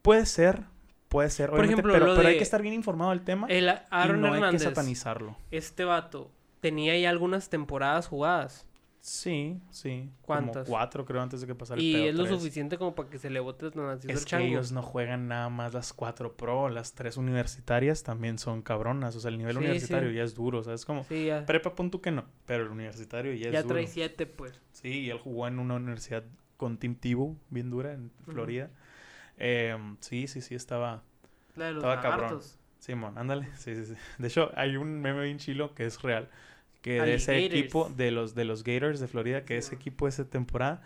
Puede ser, puede ser, Por ejemplo, pero, pero hay que estar bien informado del tema El Aaron y no hay que satanizarlo. este vato, tenía ya algunas temporadas jugadas. Sí, sí. ¿Cuántas? Como cuatro, creo, antes de que pasara el Y pedo, es lo tres. suficiente como para que se le bote el nacido Es el que ellos no juegan nada más las cuatro pro, las tres universitarias también son cabronas. O sea, el nivel Sí, universitario sí. ya es duro, ¿sabes? Como Sí, ya, prepa pon tú que no, pero el universitario ya es ya duro. trae siete, pues. Sí, y él jugó en una universidad con Team Tebow, bien dura, en. Florida. Eh, sí, sí, sí, estaba... La de los Estaba cabrón. Simón, ándale. Sí, sí, sí. De hecho, hay un meme bien chilo que es real. Que de ese equipo, de los, de los Gators de Florida, que ese equipo esa temporada,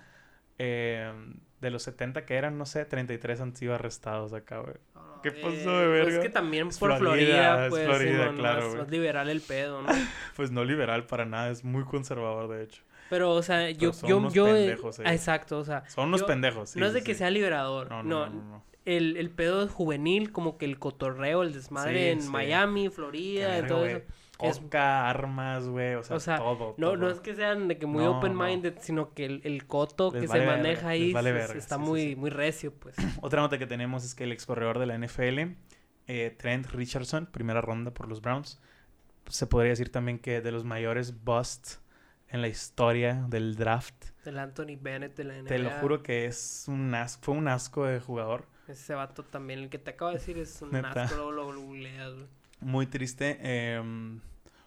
eh, de los 70 que eran, no sé, 33 han sido arrestados acá, güey. ¿Qué pasó de pues verga? Es que también Es por Florida, Florida, es pues, Florida, claro, más liberal el pedo, ¿no? Pues no liberal para nada, es muy conservador, de hecho. Pero, o sea, yo, son yo, unos yo, eh, pendejos, eh. exacto, o sea, Son unos yo- pendejos, sí. no es de sí, que sea liberador, No, no. El, el pedo juvenil, como que el cotorreo, el desmadre Sí, en. Miami, Florida, en todo güey. Eso. es- Coca, armas, güey, o sea, O sea, todo. No, todo. no es que sean de que muy No, open-minded, sino que el, el coto Les que vale se verga, maneja ahí vale está sí, muy, sí. muy recio, pues. Otra nota que tenemos es que el ex corredor de la NFL, eh, Trent Richardson, primera ronda por los Browns, se podría decir también que de los mayores busts en la historia del draft. El Anthony Bennett de la NBA. Te lo juro que es un as- fue un asco de jugador. Ese vato también, el que te acabo de decir es un Neta. asco, luego lo googleas. Muy triste. eh,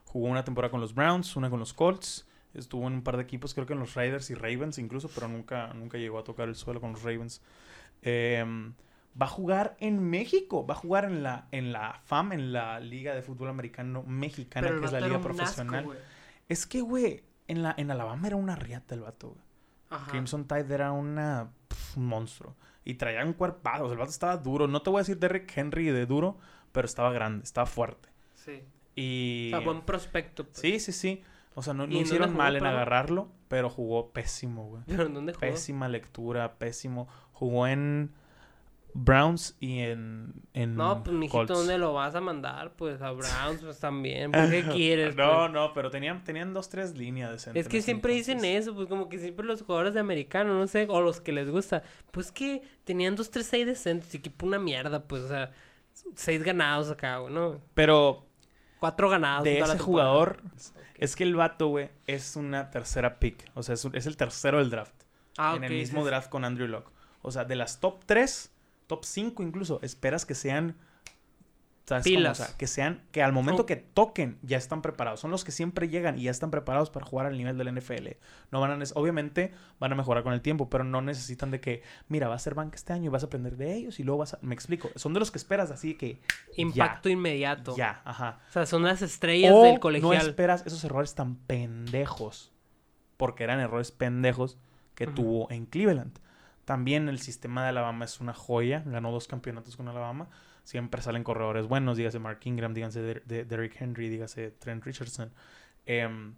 jugó una temporada con los Browns, una con los Colts. Estuvo en un par de equipos, creo que en los Raiders y Ravens incluso, pero nunca, nunca llegó a tocar el suelo con los Ravens. Eh, va a jugar en México, va a jugar en la, en la FAM, en la Liga de Fútbol Americano Mexicana, Pero que es la liga asco, profesional. es que, güey, en, la, en Alabama era una riata el vato, güey. Ajá. Crimson Tide era una, un monstruo. Y traía un cuerpado, o sea, el vato estaba duro. No te voy a decir Derrick Henry de duro, pero estaba grande, estaba fuerte. Sí. Y... O sea, buen prospecto. pues. Sí, sí, sí. O sea, no, ¿Y hicieron mal en agarrarlo, pero jugó pésimo, güey. ¿Pero en dónde jugó? Pésima lectura, pésimo. Jugó en Browns y en, en No, pues, mijito, Colts. ¿dónde lo vas a mandar? Pues a Browns, pues también. ¿Por qué quieres? No, pues? no, pero tenían, tenían dos, tres líneas decentes. Es que siempre dicen eso, pues como que siempre los jugadores de americano, no sé, o los que les gusta, pues que tenían dos, tres, seis decentes, equipo una mierda, pues, o sea, seis ganados acá, güey, ¿no? Pero Cuatro ganados. de ese jugador, es que el vato, güey, es una tercera pick. O sea, es, un- es el tercero del draft. Ah, en el mismo draft con Andrew Locke. O sea, de las top 3, top 5 incluso, esperas que sean. ¿Sabes cómo? Pilas. O sea, que sean, que al momento que toquen ya están preparados. Son los que siempre llegan y ya están preparados para jugar al nivel del NFL. No van a, obviamente van a mejorar con el tiempo, pero no necesitan de que, mira, va a ser banca este año y vas a aprender de ellos y luego vas a. Me explico. Son de los que esperas así que. Impacto inmediato. Ya, ajá. O sea, son las estrellas O del no colegial. esperas esos errores tan pendejos. Porque eran errores pendejos que tuvo en Cleveland. También el sistema de Alabama es una joya. Ganó dos campeonatos con Alabama. Siempre salen corredores buenos. Dígase Mark Ingram, dígase De- Derrick Henry, dígase Trent Richardson. Em,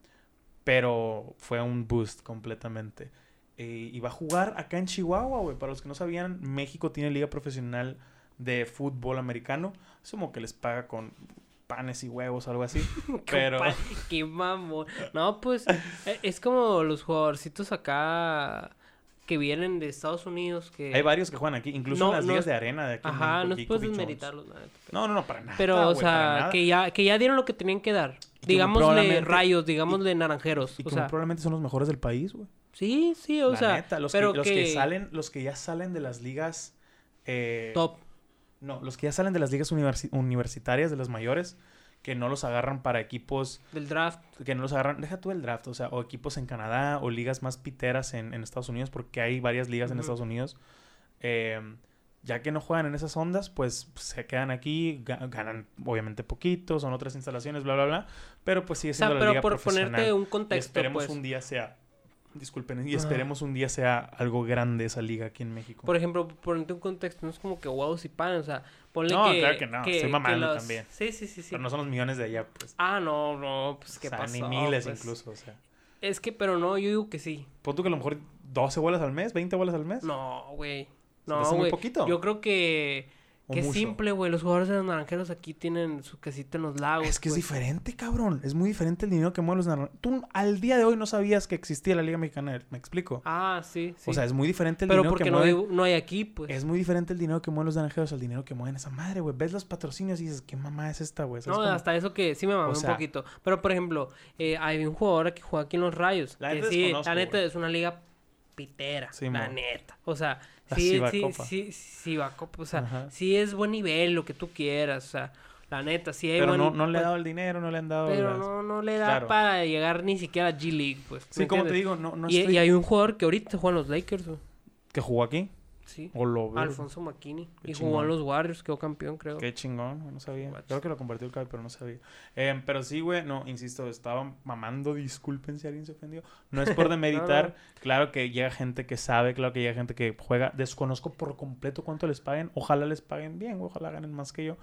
pero fue un boost completamente. Eh, y va a jugar acá en Chihuahua, güey. Para los que no sabían, México tiene liga profesional de fútbol americano. Asumo que les paga con panes y huevos, algo así. Pero... Qué mamón. No, pues eh, es como los jugadorcitos acá que vienen de Estados Unidos que... Hay varios que juegan aquí, incluso No, en las no ligas de arena de aquí. en Ajá, México, no puedes desmeritarlos, No, no, no, para nada. Pero, o sea, que ya, que ya dieron lo que tenían que dar. Digámosle rayos, digámosle naranjeros. Y o sea, probablemente son los mejores del país, güey. sí, sí, o La sea, neta, los, pero que, los que... que salen, los que ya salen de las ligas... eh, top. No, los que ya salen de las ligas universi- universitarias, de las mayores, que no los agarran para equipos, del draft. que no los agarran, deja tú el draft, o sea, o equipos en Canadá o ligas más piteras en, en Estados Unidos, porque hay varias ligas en Ujú. Estados Unidos. eh, ya que no juegan en esas ondas, pues se quedan aquí, ga- ganan obviamente poquito, son otras instalaciones, bla, bla, bla, pero pues sigue O sea, siendo la pero liga por profesional. ponerte un y contexto, esperemos pues. un día sea, disculpen, y esperemos un día sea algo grande esa liga aquí en México. Por ejemplo, ponerte un contexto, no es como que huevos y pan, o sea, ponle No, que... claro que no, estoy mamando los- también. Sí, sí, sí, sí. Pero no son los millones de allá, pues. Ah, no, no, pues qué o sea, pasó. ni miles pues? incluso, o sea. Es que, pero no, yo digo que sí. Pon tú que a lo mejor 12 bolas al mes, 20 bolas al mes. No, güey. ¿Se te No, güey. poquito? Yo creo que... O mucho. simple, güey. Los jugadores de los naranjeros aquí tienen su casita en los lagos. Es que es diferente, cabrón. Es muy diferente el dinero que mueven los naranjeros. Tú al día de hoy no sabías que existía la Liga Mexicana, ¿me explico? Ah, sí, sí. O sea, es muy diferente el pero dinero porque que no, mueven. hay, no hay aquí, pues. Es muy diferente el dinero que mueven los naranjeros al dinero que mueven esa madre, güey. Ves los patrocinios y dices, ¿qué mamá es esta, güey? ¿Sabes No, cómo? hasta eso que sí me mamé O sea- un poquito. Pero, por ejemplo, eh, hay un jugador que juega aquí en los Rayos. La que sí, la neta es una liga pitera. Sí, la neta. O sea, La sí, sí, Cibacopa. sí, Cibacopa, O sea, Ajá. sí es buen nivel, lo que tú quieras. O sea, la neta, sí hay Pero buen- no, no le ha dado el dinero, no le han dado. Pero las- no, no le da Claro. para llegar ni siquiera a G-League, pues. Sí, ¿me como te digo, no, no y, estoy... y hay un jugador que ahorita juega en los Lakers, güey. que jugó aquí. Sí. O lo veo. Alfonso. Qué Y jugó en los Warriors, quedó campeón, creo. Qué chingón, no sabía. Creo que lo compartió el Kai, pero no sabía. Eh, pero sí, güey, no, insisto, estaba mamando, disculpen si alguien se ofendió. No es por demeritar, claro que llega gente que sabe, claro que llega gente que juega. Desconozco por completo cuánto les paguen. Ojalá les paguen bien, güey, ojalá ganen más que yo.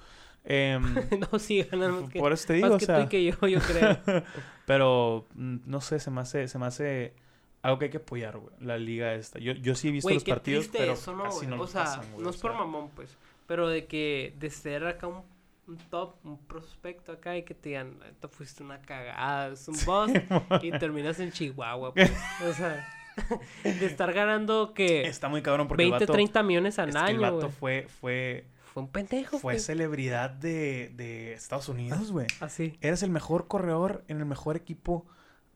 Em, no, sí, ganan más que, por eso te más digo, o que tú y que yo, yo creo. pero mm, no sé, se me hace, se me hace algo que hay que apoyar, güey, la liga esta. Yo, yo sí he visto los qué partidos, pero eso, ¿no, casi no o sea, pasan, güey, no es por sea. mamón, pues. Pero de que de ser acá un, un top, un prospecto acá y que te digan, te fuiste una cagada, es un boss y terminas en Chihuahua, pues. O sea, de estar ganando que Está muy cabrón porque 20, el vato, 30 millones al es que el año, vato güey. fue, fue, Fue un pendejo, fue güey. celebridad de, de Estados Unidos, güey. Así. Eres el mejor corredor en el mejor equipo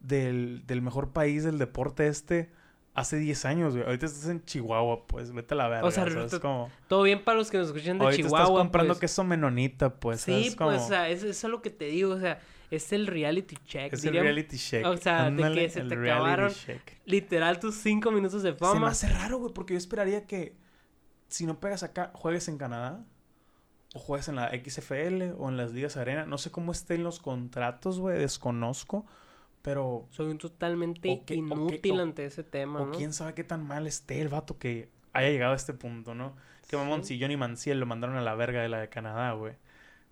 del, del mejor país del deporte este hace 10 años, güey. Ahorita estás en Chihuahua, pues vete a la verga. O sea, ¿sabes? como... Todo bien para los que nos escuchan de Ahorita Chihuahua. estás comprando pues. queso menonita, pues. Sí, ¿sabes? pues, o sea, eso, eso es lo que te digo, o sea, es el reality check. Es el reality check. o sea, de que se te acabaron check. Literal, tus cinco minutos de Se me fama. hace raro, güey, porque yo esperaría que si no pegas acá, juegues en Canadá. O juegues en la XFL o en las ligas arena. No sé cómo estén los contratos, güey. Desconozco. Pero... Soy un totalmente que- que- inútil o- ante ese tema, O ¿no? quién sabe qué tan mal esté el vato que haya llegado a este punto, ¿no? Que mamón, Sí. si Johnny Manziel lo mandaron a la verga de la de Canadá, güey.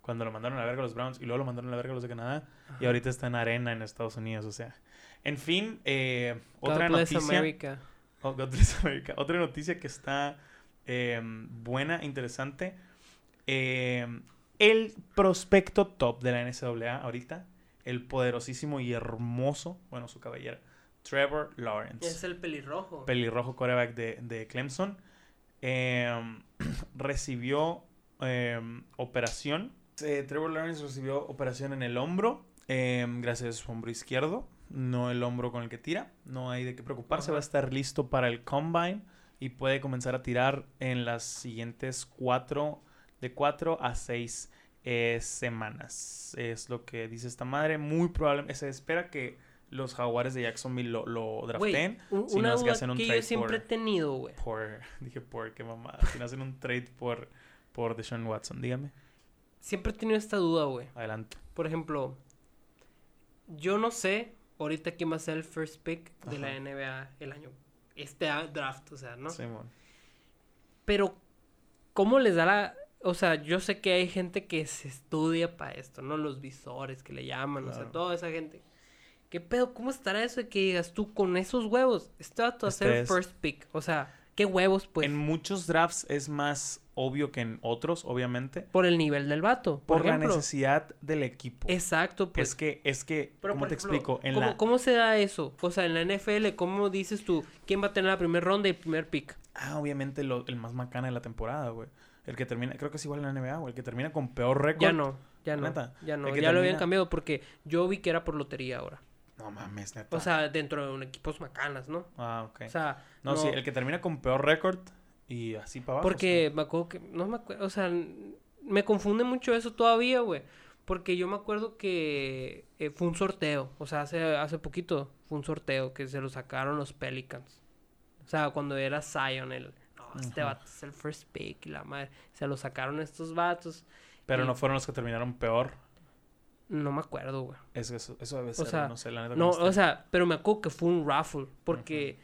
Cuando lo mandaron a la verga a los Browns y luego lo mandaron a la verga a los de Canadá. Y ahorita está en arena en Estados Unidos, o sea. En fin, eh, God otra bless noticia. America. Oh, God bless America. Otra noticia que está eh, buena, interesante. Eh, el prospecto top de la NCAA ahorita, el poderosísimo y hermoso, bueno, su cabellera, Trevor Lawrence. Es el pelirrojo. pelirrojo quarterback de, de Clemson. Eh, recibió eh, operación. Eh, Trevor Lawrence recibió operación en el hombro, eh, gracias a su hombro izquierdo, no el hombro con el que tira. No hay de qué preocuparse, Ajá. va a estar listo para el combine y puede comenzar a tirar en las siguientes cuatro, de cuatro a seis eh, semanas. Es lo que dice esta madre. Muy probable, se espera que los jaguares de Jacksonville lo, drafteen un- si una no es que duda hacen un que trade yo siempre por- he tenido, güey. por dije por qué mamada si no hacen un trade por por Deshaun Watson dígame Siempre he tenido esta duda, güey. adelante Por ejemplo, yo no sé ahorita quién va a ser el first pick de la. NBA el año. Este draft, o sea, ¿no? Simón. Pero, ¿cómo les da la...? O sea, yo sé que hay gente que se estudia para esto, ¿no? Los visores que le llaman, o sea, toda esa gente. ¿Qué pedo? ¿Cómo estará eso de que digas tú con esos huevos? Este va a ser es- first pick. O sea, ¿qué huevos, pues? en muchos drafts es más obvio que en otros obviamente Por el nivel del vato, por, por, la necesidad del equipo Exacto, pues. es que es que Pero, cómo te ejemplo, explico en ¿cómo, la cómo se da eso? O sea, en la NFL, ¿cómo dices tú quién va a tener la primera ronda y el primer pick? ah obviamente lo- el más macana de la temporada güey el que termina creo que es igual en la NBA güey el que termina con peor récord Ya no, ya no, Neta, ya no. Ya lo habían cambiado porque yo vi que era por lotería ahora. no mames neta O sea, dentro de un equipos macanas, ¿no? ah ok O sea, no, sí el que termina con peor récord y así para abajo Porque me acuerdo que, no me acuerdo, o sea, me confunde mucho eso todavía, güey. Porque yo me acuerdo que eh, fue un sorteo, o sea, hace, hace poquito fue un sorteo que se lo sacaron los Pelicans. O sea, cuando era Zion, el, este vato es el first pick y la madre. Se lo sacaron estos vatos. pero y- no fueron los que terminaron peor No me acuerdo, güey. Es eso, eso debe O ser, sea, no sé, la neta. No, o sea, pero me acuerdo que fue un raffle, porque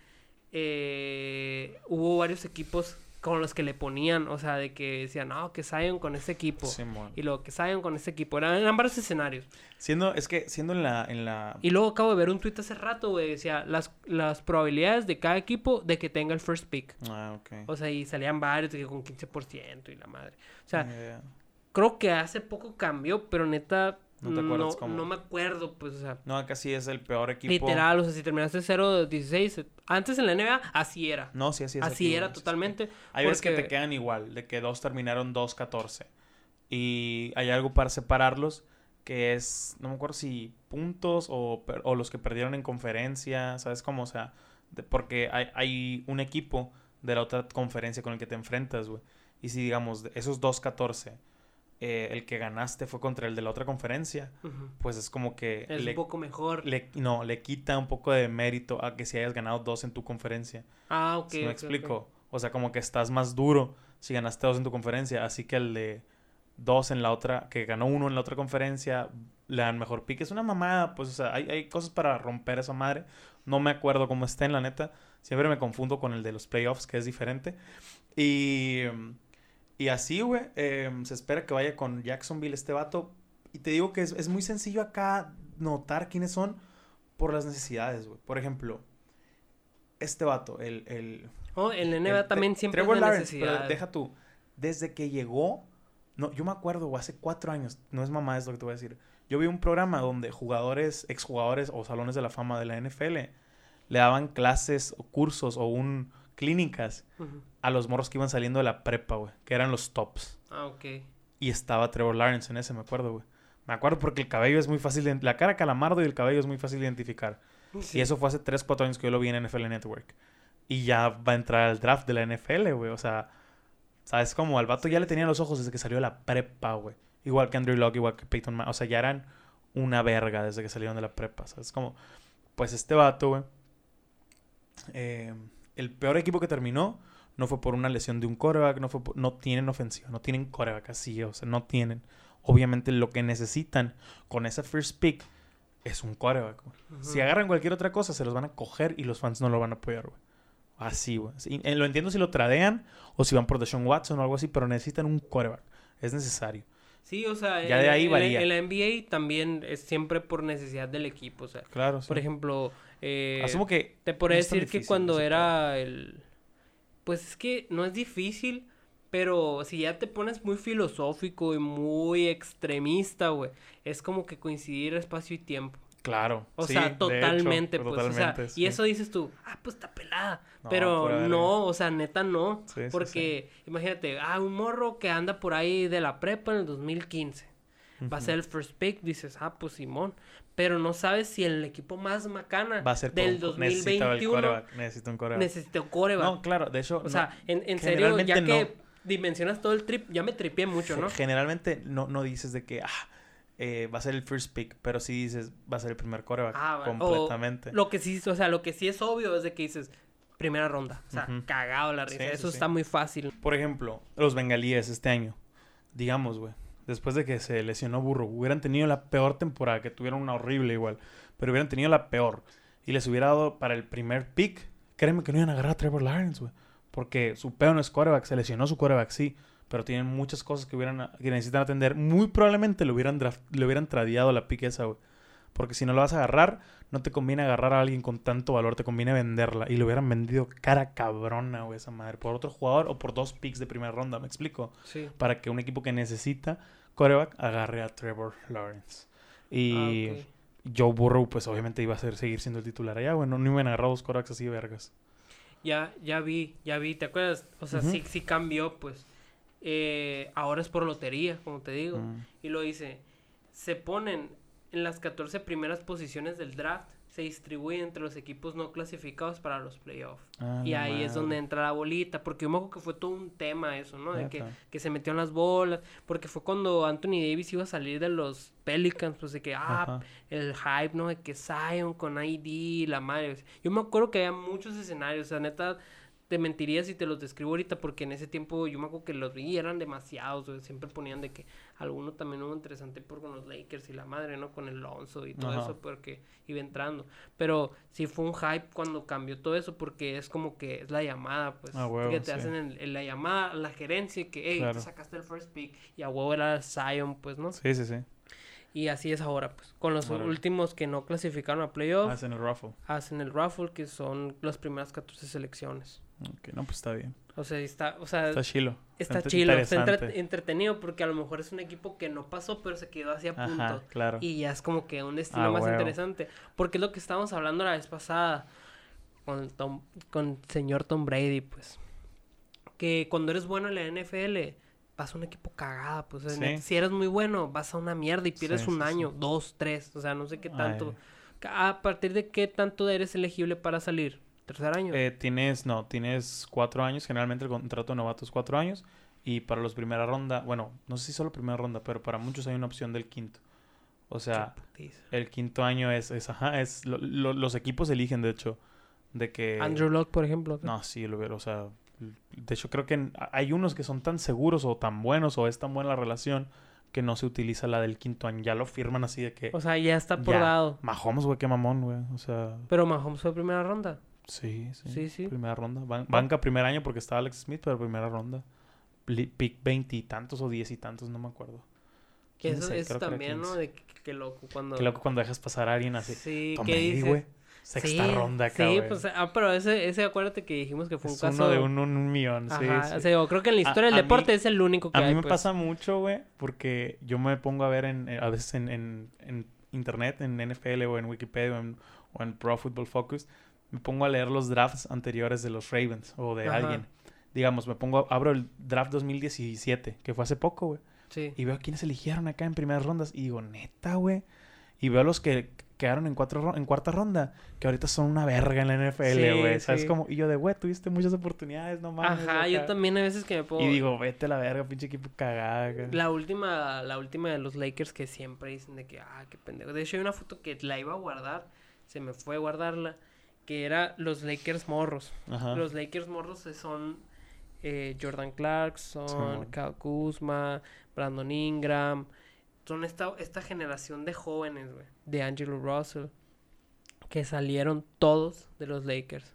eh, hubo varios equipos con los que le ponían, o sea, de que decían, no, que Zion con ese equipo. Y luego que Zion con ese equipo. Eran, eran varios escenarios. Siendo, es que siendo en la, en la... Y luego acabo de ver un tweet hace rato, güey, decía las, las probabilidades de cada equipo de que tenga el first pick. Ah, ok. O sea, y salían varios de que con 15% y la madre. O sea, creo que hace poco cambió, pero neta, No te no, acuerdas cómo. no me acuerdo, pues, o sea. No, acá sí es el peor equipo. Literal, o sea, si terminaste 0-16, antes en la NBA, así era. No, sí, así es. así era güey, sí, sí. totalmente. Hay veces que te quedan igual, de que dos terminaron 2-14. Y hay algo para separarlos que es, no me acuerdo si puntos o, o los que perdieron en conferencia, ¿sabes cómo? O sea, de- porque hay, hay un equipo de la otra conferencia con el que te enfrentas, güey. Y si, digamos, esos 2-14, eh, el que ganaste fue contra el de la otra conferencia, Ujú. pues es como que Es le, un poco mejor. le- no, le quita un poco de mérito a que si hayas ganado dos en tu conferencia. Ah, ok. ¿Sí me ok, explico? ok. O sea, como que estás más duro si ganaste dos en tu conferencia, así que el de dos en la otra, que ganó uno en la otra conferencia, le dan mejor pique. Es una mamada, pues, o sea, hay, hay cosas para romper esa madre. No me acuerdo cómo está en la neta. Siempre me confundo con el de los playoffs, que es diferente. Y, y así, güey, eh, se espera que vaya con Jacksonville este vato. Y te digo que es, es muy sencillo acá notar quiénes son por las necesidades, güey. Por ejemplo, este vato, el, el, Oh, en la NBA el- también siempre Trevor es de Lawrence, pero deja tú. Desde que llegó, no, yo me acuerdo, güey, hace cuatro años, no es mamá, es lo que te voy a decir. Yo vi un programa donde jugadores, exjugadores o salones de la fama de la NFL le daban clases o cursos o un clínicas a los morros que iban saliendo de la prepa, güey, que eran los tops. Ah, ok. Y estaba Trevor Lawrence en ese, me acuerdo, güey. Me acuerdo porque el cabello es muy fácil de... La cara calamardo y el cabello es muy fácil de identificar. Sí. Y eso fue hace 3, 4 años que yo lo vi en NFL Network. y ya va a entrar al draft de la NFL, güey. O sea, ¿sabes cómo? Al vato ya le tenía los ojos desde que salió de la prepa, güey. Igual que Andrew Locke, igual que Peyton Manning. O sea, ya eran una verga desde que salieron de la prepa. ¿Sabes cómo? Pues este vato, güey. eh, el peor equipo que terminó no fue por una lesión de un coreback, no, fue por- no tienen ofensiva, no tienen coreback así, o sea, no tienen. Obviamente lo que necesitan con esa first pick es un coreback. Si agarran cualquier otra cosa, se los van a coger y los fans no lo van a apoyar, güey. Así, güey. Eh, lo entiendo si lo tradean o si van por Deshaun Watson o algo así, pero necesitan un coreback. Es necesario. Sí, o sea, Ya en- de ahí en, varía. en la NBA también es siempre por necesidad del equipo. O sea, Claro, sí. por ejemplo, eh, Asumo que te podría no decir que cuando era el... Pues es que no es difícil, pero si ya te pones muy filosófico y muy extremista, güey, es como que coincidir espacio y tiempo. Claro. O sí, sea, hecho, totalmente, pues, o sea, y eso dices tú, ah, pues está pelada, No, pero no, o sea, neta no, sí, porque imagínate, ah, un morro que anda por ahí de la prepa en el 2015, va a ser el first pick, dices, ah, pues Simón, pero no sabes si el equipo más macana Va a ser del un- necesitaba el 2021 coreback, Necesita un coreback. necesita un coreback. No, claro, de hecho. o no, sea, en, en serio, ya que no. dimensionas todo el trip, ya me tripié mucho, ¿no? Generalmente no, no dices de que ah, eh, va a ser el first pick, pero sí dices va a ser el primer coreback. Ah, o completamente. Lo que sí, o sea, lo que sí es obvio es de que dices, primera ronda, o sea, cagado la risa, Sí, eso sí. está muy fácil. Por ejemplo, los bengalíes este año. Digamos, güey. Después de que se lesionó Burro, hubieran tenido la peor temporada, que tuvieron una horrible igual. Pero hubieran tenido la peor. Y les hubiera dado para el primer pick. Créeme que no iban a agarrar a Trevor Lawrence, güey. Porque su peor no es quarterback. Se lesionó su quarterback, sí. Pero tienen muchas cosas que, hubieran, que necesitan atender. Muy probablemente le hubieran, draft- le hubieran tradeado la pick esa, güey. Porque si no lo vas a agarrar, no te conviene agarrar a alguien con tanto valor, te conviene venderla. Y lo hubieran vendido cara cabrona, güey, esa madre. Por otro jugador o por dos picks de primera ronda, ¿me explico? Sí. Para que un equipo que necesita coreback agarre a Trevor Lawrence. Y Ah. Joe Burrow, pues obviamente iba a ser, seguir siendo el titular allá, güey. No, iban a agarrar dos corebacks así vergas. Ya, ya vi, ya vi, ¿te acuerdas? O sea, Ujú. sí, sí cambió, pues. Eh, ahora es por lotería, como te digo. Mm. Y lo dice, se ponen en las 14 primeras posiciones del draft, se distribuyen entre los equipos no clasificados para los playoffs. Ah, y ahí es donde entra la bolita, porque yo me acuerdo que fue todo un tema eso, ¿no? De que, que se metió en las bolas, porque fue cuando Anthony Davis iba a salir de los Pelicans, pues de que, ah, Ajá. el hype, ¿no? De que Zion con ID, la madre. Yo me acuerdo que había muchos escenarios, o sea, neta, te mentiría si te los describo ahorita, porque en ese tiempo yo me acuerdo que los vi y eran demasiados. Siempre ponían de que alguno también hubo interesante por con los Lakers y la madre, ¿no? Con el Lonzo y todo Ajá. eso, porque iba entrando. Pero sí fue un hype cuando cambió todo eso, porque es como que es la llamada, pues. Ah, huevo, que te sí. hacen el- el- la llamada, la gerencia, que, hey, Claro. te sacaste el first pick, y a huevo era Zion, pues, ¿no? Sí, sí, sí. Y así es ahora, pues. Con los últimos que no clasificaron a playoff, Hacen el ruffle. hacen el raffle, que son las primeras 14 selecciones. Ok, no, pues está bien. O sea, está, o sea, Está está, chilo. ent- chilo, está entre- entretenido porque a lo mejor es un equipo que no pasó, pero se quedó así a punto. Ajá, claro. Y ya es como que un destino Ah, más interesante. Porque es lo que estábamos hablando la vez pasada con, Tom, con señor Tom Brady, pues. Que cuando eres bueno en la NFL, vas a un equipo cagada, pues. Sí. Si eres muy bueno, vas a una mierda y pierdes Sí, un sí. año, dos, tres. O sea, no sé qué tanto. Ay. ¿A partir de qué tanto eres elegible para salir? ¿Tercer año? Eh, tienes, no, tienes cuatro años. Generalmente el contrato de novato es cuatro años. Y para los primera ronda, bueno, no sé si solo primera ronda, pero para muchos hay una opción del quinto. O sea, el quinto año es, es ajá, es, lo- lo- los equipos eligen, de hecho, de que... Andrew Locke, por ejemplo. No, sí, lo veo, o sea, de hecho creo que hay unos que son tan seguros o tan buenos o es tan buena la relación que no se utiliza la del quinto año. Ya lo firman así de que... O sea, ya está por Ya. dado. Mahomes, güey, qué mamón, güey. O sea, Pero Mahomes fue primera ronda. Sí, sí. Sí, sí. Primera ronda. Ban- banca primer año porque estaba Alex Smith, pero primera ronda. Pick veintitantos o diez y tantos, no me acuerdo. Que 15, eso, también, ¿no? 15. De que, que loco cuando... Qué loco cuando dejas pasar a alguien así. Sí, ¿qué güey. Sexta Sí, ronda, Sí, cabrón. pues, ah, pero ese, ese acuérdate que dijimos que fue un es caso... uno de un, un millón, sí, Ajá, sí. o sea, yo creo que en la historia a del deporte mí- es el único que A mí hay, me pues. pasa mucho, güey, porque yo me pongo a ver en, eh, a veces en, en- en internet, en NFL o en Wikipedia o en, o en Pro Football Focus, me pongo a leer los drafts anteriores de los Ravens o de Ajá. alguien. Digamos, me pongo, abro el draft 2017, que fue hace poco, güey, Sí. y veo a quienes eligieron acá en primeras rondas y digo, neta, güey. Y veo a los que quedaron en, cuatro, ro- en cuarta ronda, que ahorita son una verga en la NFL, Sí, güey. ¿Sabes sí. cómo? Y yo de, güey, tuviste muchas oportunidades, no mames. Ajá, yo acá". también a veces que me pongo... Y digo, vete a la verga, pinche equipo cagada. acá". La última, la última de los Lakers que siempre dicen de que, ah, qué pendejo. De hecho, hay una foto que la iba a guardar, se me fue a guardarla, que era los Lakers morros. Ajá. Los Lakers morros son eh, Jordan Clarkson, Simón. Kyle Kuzma, Brandon Ingram. Son esta, esta generación de jóvenes, güey. De Angelo Russell. Que salieron todos de los Lakers.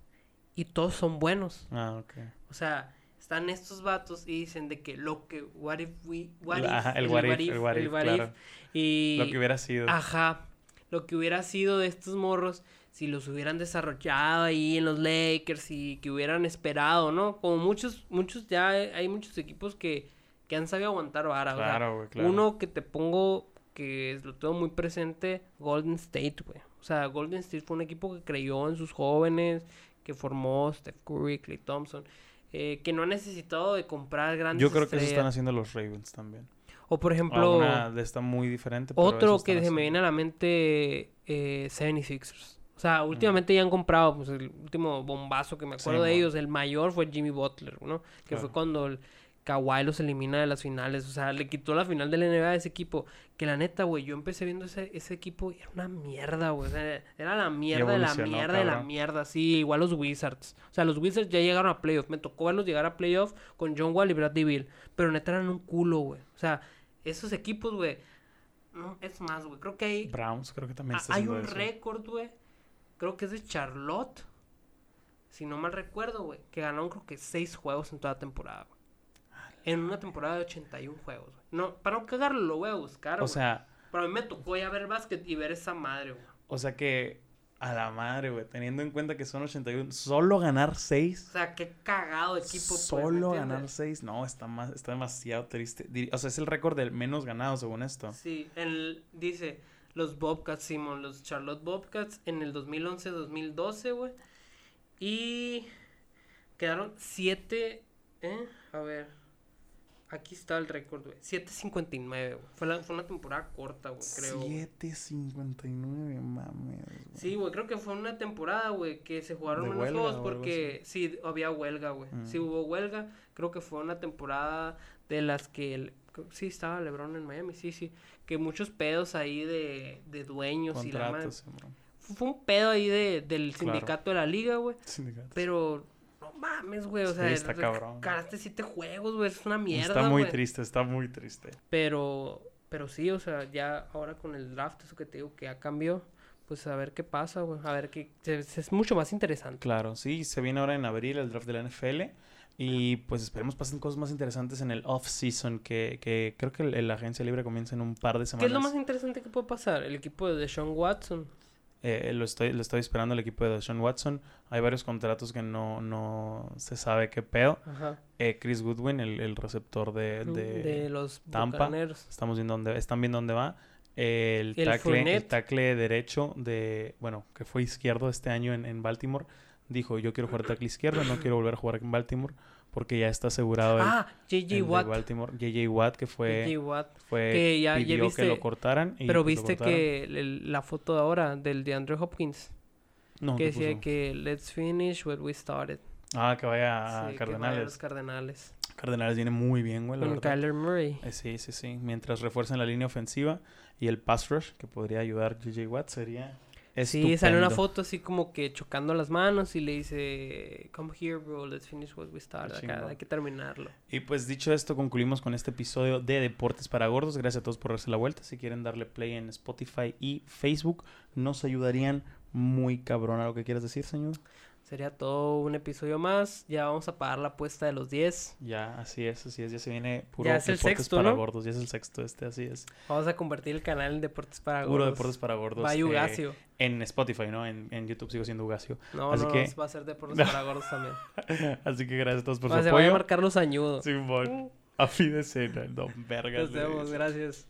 Y todos son buenos. Ah, ok. O sea, están estos vatos y dicen de que lo que, what if we, what if, Ajá, el what if, el what if, claro. y, Lo que hubiera sido. ajá, lo que hubiera sido de estos morros si los hubieran desarrollado ahí en los Lakers y que hubieran esperado, ¿no? Como muchos, muchos ya hay, muchos equipos que, que han sabido aguantar vara, Claro, güey, claro. uno que te pongo que lo tengo muy presente, Golden State, güey. O sea, Golden State fue un equipo que creyó en sus jóvenes, que formó Steph Curry, Clay Thompson, eh, que no ha necesitado de comprar grandes Yo creo que eso están haciendo los Ravens también. O por ejemplo, Una esta muy diferente. pero otro que se me viene a la mente, eh, 76ers. O sea, últimamente ya han comprado, pues el último bombazo que me Sí, acuerdo de ellos, el mayor fue Jimmy Butler, ¿no? Que fue cuando el Kawhi los elimina de las finales. O sea, le quitó la final de la NBA a ese equipo. Que la neta, güey, yo empecé viendo ese, ese equipo y era una mierda, güey. O sea, era la mierda de la mierda de la mierda. Sí, igual los Wizards. O sea, los Wizards ya llegaron a playoff. Me tocó verlos llegar a playoff con John Wall y Bradley Bill. Pero neta eran un culo, güey. O sea, esos equipos, güey. No, es más, güey. Creo que hay, Browns creo que también está hay un récord, güey. Creo que es de Charlotte. Si no mal recuerdo, güey. Que ganaron creo que seis juegos en toda la temporada, güey. En una temporada de 81 juegos, güey. No, para no cagarlo, lo voy a buscar, O sea, Pero a mí me tocó ya ver básquet y ver esa madre, güey. o sea que a la madre, güey, teniendo en cuenta que son 81, solo ganar 6. O sea, qué cagado equipo. pues, ¿me Solo ganar 6, no, está más está demasiado triste. O sea, es el récord del menos ganado según esto. Sí, el, dice los Bobcats, Simon, los Charlotte Bobcats en el 2011-2012, güey. Y quedaron 7, ¿eh? A ver, aquí está el récord, güey. 7.59, güey. Fue, la- fue una temporada corta, güey, creo. güey. 7.59, mames. güey. Sí, güey, creo que fue una temporada, güey, que se jugaron ¿De menos juegos porque sí, había huelga, güey. Mm. Sí hubo huelga. Creo que fue una temporada de las que el- sí estaba LeBron en Miami, sí, sí, que muchos pedos ahí de, de dueños y la madre. Fue un pedo ahí de, del Claro. sindicato de la liga, güey. Pero no mames, güey, o Sí, sea, está cabrón. ganaste siete juegos, güey, es una mierda, Está muy triste, está muy triste. Pero, pero sí, o sea, ya ahora con el draft, eso que te digo que ya cambió, pues a ver qué pasa, güey. A ver qué. Es, es mucho más interesante. Claro, sí, se viene ahora en abril el draft de la NFL. Y pues esperemos pasen cosas más interesantes en el off-season, que, que creo que la agencia libre comienza en un par de ¿Qué semanas. es lo más interesante que puede pasar? El equipo de Deshaun Watson. Eh, lo, estoy, lo estoy esperando el equipo de Deshaun Watson. Hay varios contratos que no, no se sabe qué pedo. Ajá. Eh, Chris Goodwin, el, el receptor de, de, de los Tampa. Bucaneros. Estamos viendo dónde, están viendo dónde va. El El tackle, el tackle derecho de, bueno, que fue izquierdo este año en, en Baltimore, dijo, yo quiero jugar tackle izquierdo, no quiero volver a jugar en Baltimore, porque ya está asegurado el, Ah, JJ de Watt. Baltimore. JJ Watt, que fue, JJ Watt. fue que ya- ya pidió viste- que lo cortaran. y Pero viste que el- la foto de ahora del de Andrew Hopkins. No, que ¿qué decía puso? que let's finish what we started. Ah, que vaya a Sí, que vaya a Cardenales. los Cardenales. Cardenales viene muy bien, güey, la Con verdad. Kyler Murray. Eh, sí, sí, sí. Mientras refuerzan la línea ofensiva y el pass rush, que podría ayudar JJ Watt, sería Sí, sale una estupendo. foto así como que chocando las manos y le dice, come here, bro, let's finish what we started. Acá, hay que terminarlo. Y pues dicho esto, concluimos con este episodio de Deportes para Gordos. Gracias a todos por darse la vuelta. Si quieren darle play en Spotify y Facebook, nos ayudarían muy cabrón. ¿A lo que quieras decir, señor? Sería todo un episodio más. Ya vamos a pagar la apuesta de los 10. Ya, así es, así es. Ya se viene puro Ya es el Deportes sexto, para ¿no? Gordos. Ya es el sexto este, así es. Vamos a convertir el canal en Deportes para Puro Gordos. Deportes para Gordos. Va eh, en Spotify, ¿no? En, en YouTube sigo siendo Ugacio. No, así no, que- no, va a ser Deportes para Gordos también. así que gracias a todos por su se va a apoyo. llamar Carlos Añudo. Simón. A fin de cena, no, vergas. Nos vemos, gracias.